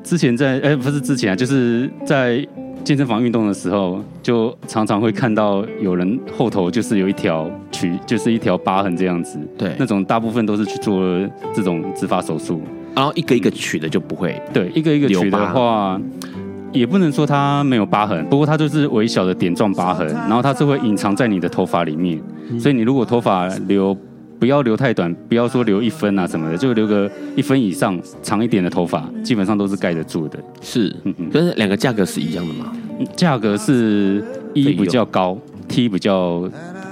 Speaker 2: 之前在哎、欸、不是之前啊，就是在。健身房运动的时候，就常常会看到有人后头就是有一条取，就是一条疤痕这样子。
Speaker 1: 对，
Speaker 2: 那种大部分都是去做这种植发手术，
Speaker 1: 然后一个一个取的就不会。
Speaker 2: 对，一个一个取的话，也不能说它没有疤痕，不过它就是微小的点状疤痕，然后它是会隐藏在你的头发里面，所以你如果头发留。不要留太短，不要说留一分啊什么的，就留个一分以上长一点的头发，基本上都是盖得住的。
Speaker 1: 是，嗯嗯，可是两个价格是一样的吗？
Speaker 2: 价格是一比较高，T 比较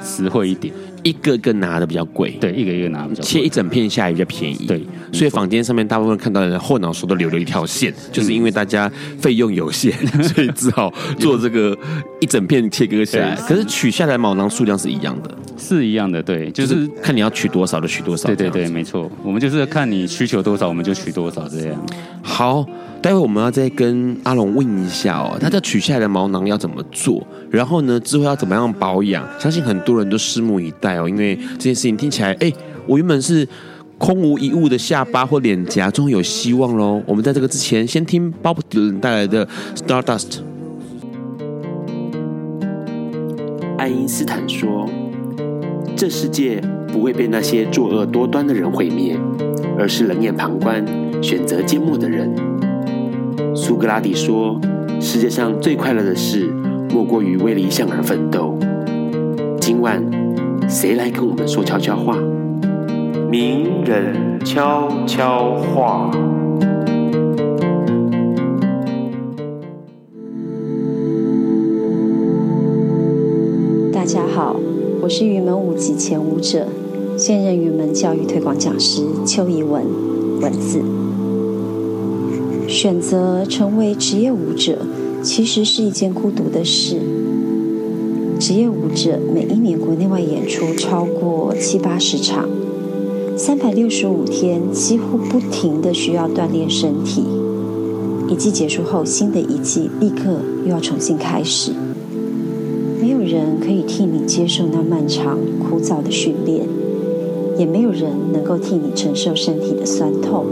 Speaker 2: 实惠一点。
Speaker 1: 一个个拿的比较贵，
Speaker 2: 对，一个一个拿比较贵，
Speaker 1: 切一整片下来比较便宜，
Speaker 2: 对，
Speaker 1: 所以坊间上面大部分看到后脑勺都留了一条线，嗯，就是因为大家费用有限，所以只好做这个一整片切割下来。可是取下来毛囊数量是一样的，
Speaker 2: 是一样的，对，就是、就是、看你要取多少就取多少，对对对，没错，我们就是看你需求多少，我们就取多少这样。
Speaker 1: 好。待会我们要再跟阿龙问一下哦，他这取下来的毛囊要怎么做？然后呢，之后要怎么样保养？相信很多人都拭目以待哦，因为这件事情听起来，哎，我原本是空无一物的下巴或脸颊，终于有希望喽。我们在这个之前，先听 Bob Dylan 带来的《Stardust》。爱因斯坦说：“这世界不会被那些作恶多端的人毁灭，而是冷眼旁观、选择缄默的人。”苏格拉底说：“世界上最快乐的事，莫过于为理想而奋斗。”今晚，谁来跟我们说悄悄话？名人悄悄话。
Speaker 3: 大家好，我是云门舞集前舞者，现任云门教育推广讲师邱怡文，文字。选择成为职业舞者，其实是一件孤独的事。职业舞者每一年国内外演出超过七八十场，三百六十五天几乎不停地需要锻炼身体。一季结束后，新的一季立刻又要重新开始。没有人可以替你接受那漫长枯燥的训练，也没有人能够替你承受身体的酸痛。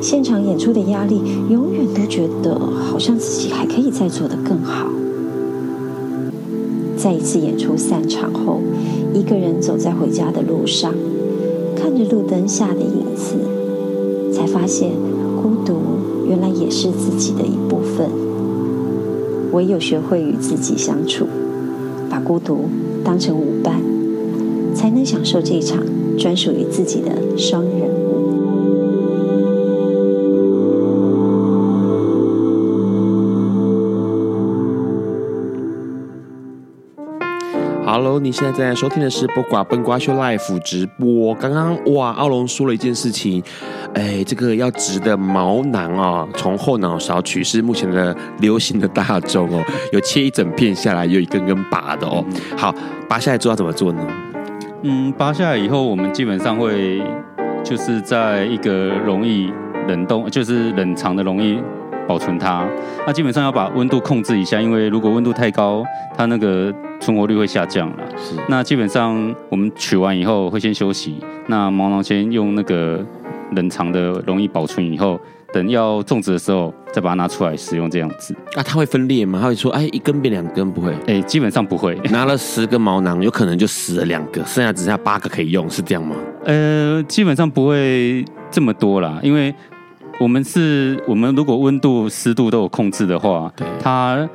Speaker 3: 现场演出的压力，永远都觉得好像自己还可以再做得更好。在一次演出散场后，一个人走在回家的路上，看着路灯下的影子，才发现孤独原来也是自己的一部分。唯有学会与自己相处，把孤独当成舞伴，才能享受这场专属于自己的双人。
Speaker 1: 你现在在收听的是不瓜笨瓜秀 life 直播。刚刚哇，阿龙说了一件事情，哎，这个要植的毛囊啊，从后脑勺取是目前的流行的大众哦，有切一整片下来，有一根根拔的哦。好，拔下来之后要怎么做呢？
Speaker 2: 嗯，拔下来以后，我们基本上会就是在一个容易冷冻，就是冷藏的容易保存它。那基本上要把温度控制一下，因为如果温度太高，它那个。存活率会下降了，是。那基本上我们取完以后会先休息，那毛囊先用那个冷藏的容易保存，以后等要种植的时候再把它拿出来使用这样子。
Speaker 1: 啊，它会分裂吗？它会说，哎，一根变两根不会？
Speaker 2: 哎，基本上不会。
Speaker 1: 拿了十个毛囊，有可能就死了两个，剩下只剩下八个可以用，是这样吗？
Speaker 2: 呃，基本上不会这么多啦，因为我们是，我们如果温度、湿度都有控制的话，对，它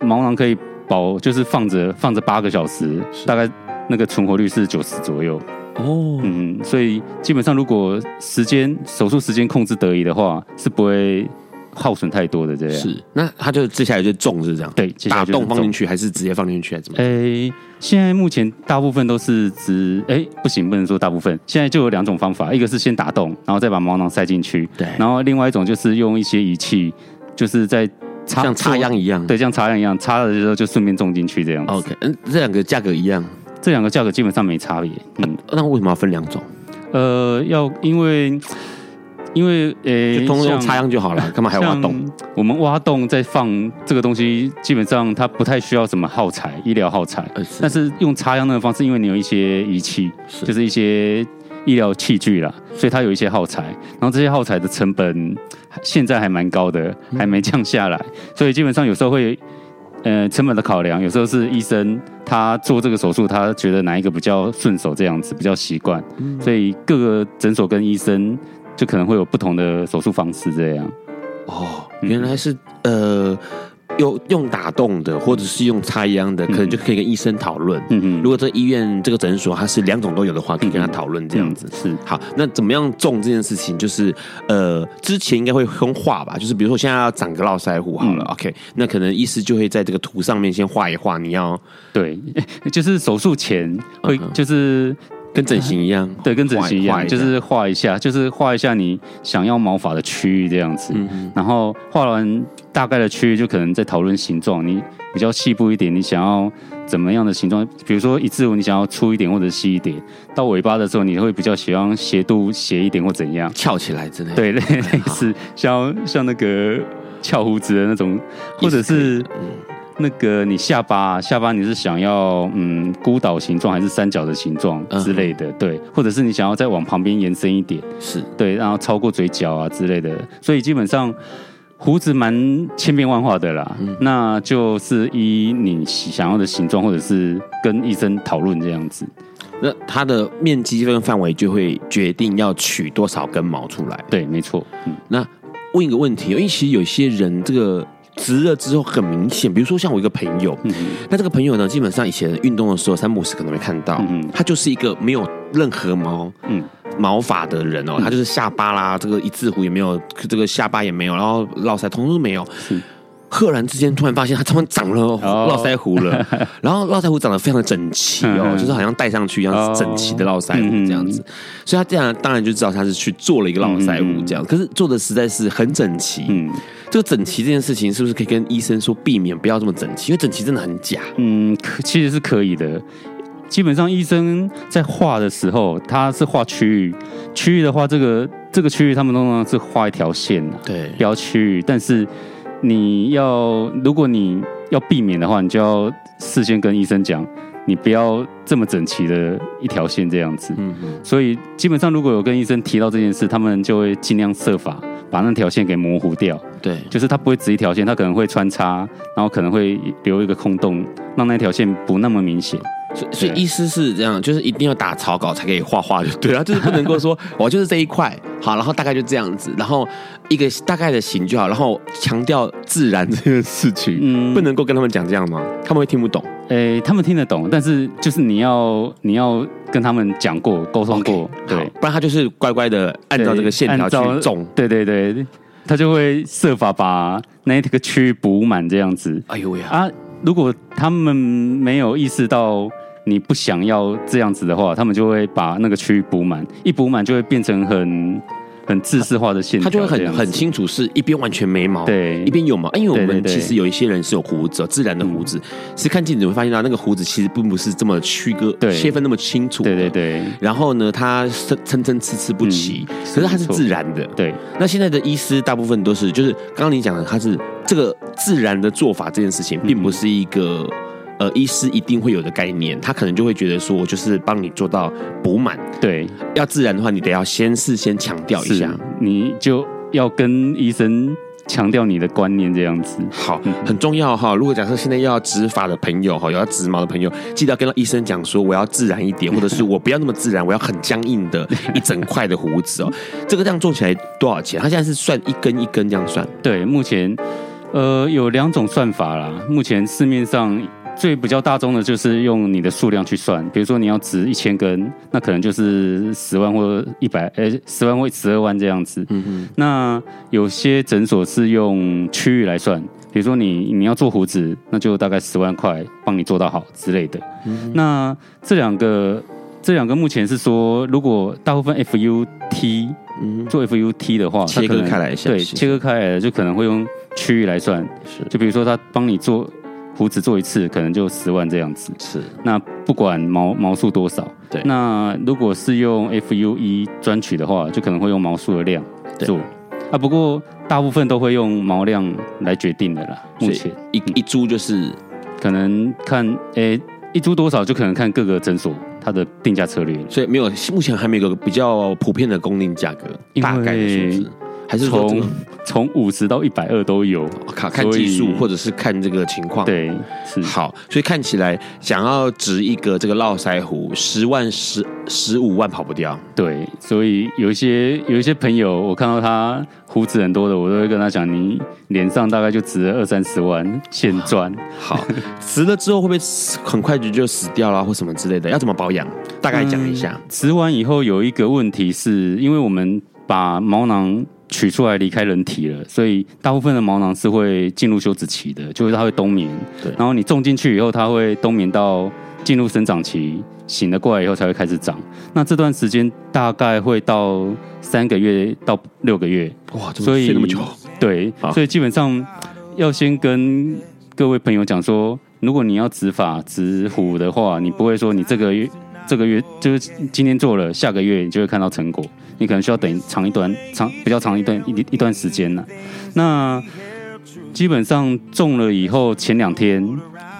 Speaker 2: 毛囊可以。保就是放着放着八个小时，大概那个存活率是九十左右。哦，嗯，所以基本上如果时间手术时间控制得宜的话，是不会耗损太多的这样。
Speaker 1: 是，那他就接下来就种是这样，
Speaker 2: 对，
Speaker 1: 打洞放进去还是直接放进去还是怎么？
Speaker 2: 诶，现在目前大部分都是直，诶，不行，不能说大部分，现在就有两种方法，一个是先打洞，然后再把毛囊塞进去，
Speaker 1: 对，
Speaker 2: 然后另外一种就是用一些仪器，就是在插
Speaker 1: 像插秧一样，
Speaker 2: 对，像插秧一样，插了之后就顺便种进去这样子。
Speaker 1: OK，嗯，这两个价格一样。
Speaker 2: 这两个价格基本上没差别，嗯，
Speaker 1: 那为什么要分两种？
Speaker 2: 呃，要因为因为呃，
Speaker 1: 就通用插秧就好了，干嘛还要挖洞？
Speaker 2: 我们挖洞再放这个东西，基本上它不太需要什么耗材，医疗耗材。但是用插秧那个方式，因为你有一些仪器，是就是一些医疗器具啦，所以它有一些耗材，然后这些耗材的成本现在还蛮高的，还没降下来，嗯、所以基本上有时候会。呃，成本的考量，有时候是医生他做这个手术，他觉得哪一个比较顺手，这样子比较习惯，嗯、所以各个诊所跟医生就可能会有不同的手术方式，这样。
Speaker 1: 哦，原来是、嗯、呃。用用打洞的，或者是用插秧的，可能就可以跟医生讨论。嗯嗯，如果这医院这个诊所它是两种都有的话，可以跟他讨论这样子。是好，那怎么样种这件事情？就是呃，之前应该会先画吧，就是比如说我现在要长个络腮胡好了、嗯、，OK，那可能医师就会在这个图上面先画一画。你要
Speaker 2: 对，就是手术前会就是。
Speaker 1: 跟整形一样，
Speaker 2: 对，跟整形一样，就是画一下，就是画一下你想要毛发的区域这样子。然后画完大概的区域，就可能在讨论形状。你比较细部一点，你想要怎么样的形状？比如说一字胡，你想要粗一点或者细一点。到尾巴的时候，你会比较喜欢斜度斜一点或怎样？
Speaker 1: 翘起来之类的。
Speaker 2: 对，类类似像像那个翘胡子的那种，或者是。那个你下巴下巴你是想要嗯孤岛形状还是三角的形状之类的？对，或者是你想要再往旁边延伸一点？是对，然后超过嘴角啊之类的。所以基本上胡子蛮千变万化的啦。嗯、那就是依你想要的形状，或者是跟医生讨论这样子。
Speaker 1: 那它的面积跟范围就会决定要取多少根毛出来。
Speaker 2: 对，没错。嗯，
Speaker 1: 那问一个问题，因为其实有些人这个。直了之后很明显，比如说像我一个朋友，嗯、那这个朋友呢，基本上以前运动的时候，三姆斯可能会看到，嗯、他就是一个没有任何毛，嗯，毛发的人哦，嗯、他就是下巴啦，这个一字胡也没有，这个下巴也没有，然后络腮通通都没有。赫然之间，突然发现他突然长了络腮胡了，然后络腮胡长得非常的整齐哦，就是好像戴上去一样整齐的络腮胡这样子，所以他这样当然就知道他是去做了一个络腮胡这样，可是做的实在是很整齐。嗯，这个整齐这件事情是不是可以跟医生说避免不要这么整齐？因为整齐真的很假。
Speaker 2: 嗯，其实是可以的。基本上医生在画的时候，他是画区域，区域的话，这个这个区域他们通常是画一条线，对，标区域，但是。你要，如果你要避免的话，你就要事先跟医生讲，你不要这么整齐的一条线这样子。嗯嗯。所以基本上，如果有跟医生提到这件事，他们就会尽量设法把那条线给模糊掉。对，就是它不会只一条线，它可能会穿插，然后可能会留一个空洞，让那条线不那么明显。
Speaker 1: 所以，所以意思是这样，就是一定要打草稿才可以画画，就对了，就是不能够说我就是这一块好，然后大概就这样子，然后一个大概的形就好，然后强调自然这件事情，嗯，不能够跟他们讲这样吗？他们会听不懂？
Speaker 2: 诶、欸，他们听得懂，但是就是你要你要跟他们讲过沟通过，okay, 对，
Speaker 1: 不然他就是乖乖的按照这个线条去种，
Speaker 2: 对对对，他就会设法把那个区域补满这样子。哎呦呀啊！如果他们没有意识到。你不想要这样子的话，他们就会把那个区域补满，一补满就会变成很很制式化的线条，
Speaker 1: 他就会很很清楚是一边完全没毛，对，一边有毛。因为我们其实有一些人是有胡子，自然的胡子，其实看镜子会发现到那个胡子其实并不是这么区割、切分那么清楚。对对对。然后呢，它参参参差差不齐，可是它是自然的。对。那现在的医师大部分都是，就是刚刚你讲的，他是这个自然的做法，这件事情并不是一个。呃，医师一定会有的概念，他可能就会觉得说，我就是帮你做到补满。对，要自然的话，你得要先事先强调一下，
Speaker 2: 你就要跟医生强调你的观念这样子。
Speaker 1: 好，很重要哈。如果假设现在要植发的朋友哈，有要植毛的朋友，记得要跟医生讲说，我要自然一点，或者是我不要那么自然，我要很僵硬的 一整块的胡子哦。这个这样做起来多少钱？他现在是算一根一根这样算？
Speaker 2: 对，目前呃有两种算法啦。目前市面上。最比较大宗的就是用你的数量去算，比如说你要植一千根，那可能就是十万或一百，呃，十万或十二万这样子。嗯嗯。那有些诊所是用区域来算，比如说你你要做胡子，那就大概十万块帮你做到好之类的。嗯哼。那这两个这两个目前是说，如果大部分 FUT，嗯，做 FUT 的话，
Speaker 1: 切割开来一下，
Speaker 2: 对，切割开来就可能会用区域来算，是，就比如说他帮你做。胡子做一次可能就十万这样子，
Speaker 1: 是。
Speaker 2: 那不管毛毛数多少，
Speaker 1: 对。
Speaker 2: 那如果是用 FUE 专取的话，就可能会用毛数的量做。啊，不过大部分都会用毛量来决定的啦。目前
Speaker 1: 一一株就是
Speaker 2: 可能看，诶、欸，一株多少就可能看各个诊所它的定价策略。
Speaker 1: 所以没有，目前还没有个比较普遍的供应价格，大概的数字。还是从
Speaker 2: 从五十到一百二都有，
Speaker 1: 看看技术或者是看这个情况。
Speaker 2: 对，是
Speaker 1: 好，所以看起来想要植一个这个络腮胡，十万十十五万跑不掉。
Speaker 2: 对，所以有一些有一些朋友，我看到他胡子很多的，我都会跟他讲，你脸上大概就值了二三十万现赚。
Speaker 1: 好，植了之后会不会很快就就死掉啦，或什么之类的？要怎么保养？大概讲一下。嗯，
Speaker 2: 植完以后有一个问题是，因为我们把毛囊。取出来离开人体了，所以大部分的毛囊是会进入休止期的，就是它会冬眠。对，然后你种进去以后，它会冬眠到进入生长期，醒了过来以后才会开始长。那这段时间大概会到三个月到六个月。
Speaker 1: 哇，怎么睡那么久？
Speaker 2: 对，所以基本上要先跟各位朋友讲说，如果你要植发植胡的话，你不会说你这个月这个月就是今天做了，下个月你就会看到成果。你可能需要等长一段长比较长一段一一段时间呢。那基本上种了以后，前两天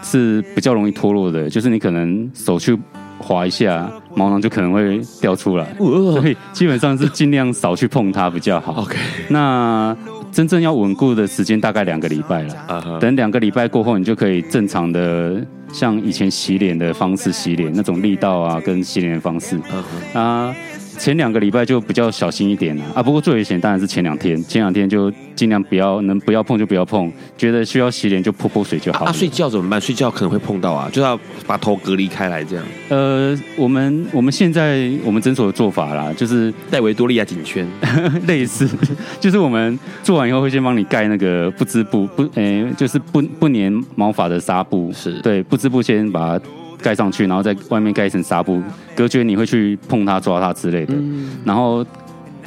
Speaker 2: 是比较容易脱落的，就是你可能手去划一下，毛囊就可能会掉出来。所以基本上是尽量少去碰它比较好。OK。那真正要稳固的时间大概两个礼拜了。Uh huh. 等两个礼拜过后，你就可以正常的像以前洗脸的方式洗脸，那种力道啊，跟洗脸的方式。Uh huh. 啊。前两个礼拜就比较小心一点了啊，不过最危险当然是前两天，前两天就尽量不要能不要碰就不要碰，觉得需要洗脸就泼泼水就好。啊，
Speaker 1: 睡觉怎么办？睡觉可能会碰到啊，就要把头隔离开来这样。
Speaker 2: 呃，我们我们现在我们诊所的做法啦，就是
Speaker 1: 戴维多利亚颈圈，
Speaker 2: 类似，就是我们做完以后会先帮你盖那个不织布，不，诶，就是不不粘毛发的纱布，
Speaker 1: 是
Speaker 2: 对，不织布先把它。盖上去，然后在外面盖一层纱布，隔绝你会去碰它、抓它之类的。嗯、然后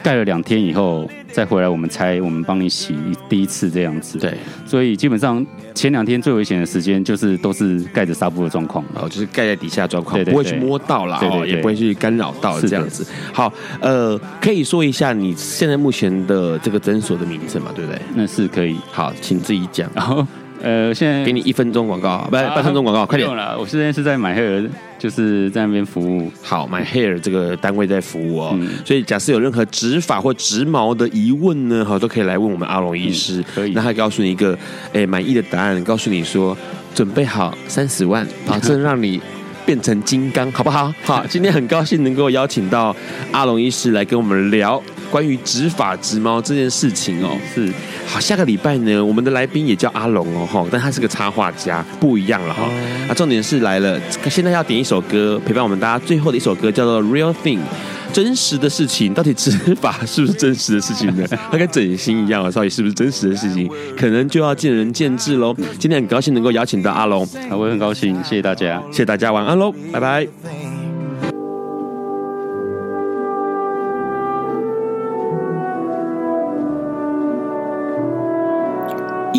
Speaker 2: 盖了两天以后再回来，我们拆，我们帮你洗第一次这样子。
Speaker 1: 对，所
Speaker 2: 以基本上前两天最危险的时间就是都是盖着纱布的状况，
Speaker 1: 哦，就是盖在底下状况，对对对，不会去摸到啦，对也不会去干扰到这样子。好，呃，可以说一下你现在目前的这个诊所的名字嘛，对不对？
Speaker 2: 那是可以。
Speaker 1: 好，请自己讲。然后。
Speaker 2: 呃，现在
Speaker 1: 给你一分钟广告，不，半分钟广告，快点。
Speaker 2: 我现在是在 My Hair，就是在那边服务。
Speaker 1: 好，My Hair 这个单位在服务哦。嗯、所以，假设有任何植发或植毛的疑问呢，哈，都可以来问我们阿龙医师。嗯、可以。那他告诉你一个，哎，满意的答案，告诉你说，准备好三十万，保证让你变成金刚，好不好？好，今天很高兴能够邀请到阿龙医师来跟我们聊关于执法执猫这件事情哦。
Speaker 2: 是。
Speaker 1: 好，下个礼拜呢，我们的来宾也叫阿龙哦，哈，但他是个插画家，不一样了哈。啊，重点是来了，现在要点一首歌陪伴我们大家，最后的一首歌叫做《Real Thing》，真实的事情，到底执法是不是真实的事情呢？它跟整形一样啊，到底是不是真实的事情，可能就要见仁见智喽。今天很高兴能够邀请到阿龙，
Speaker 2: 啊，我也很高兴，谢谢大家，
Speaker 1: 谢谢大家，晚安喽，拜拜。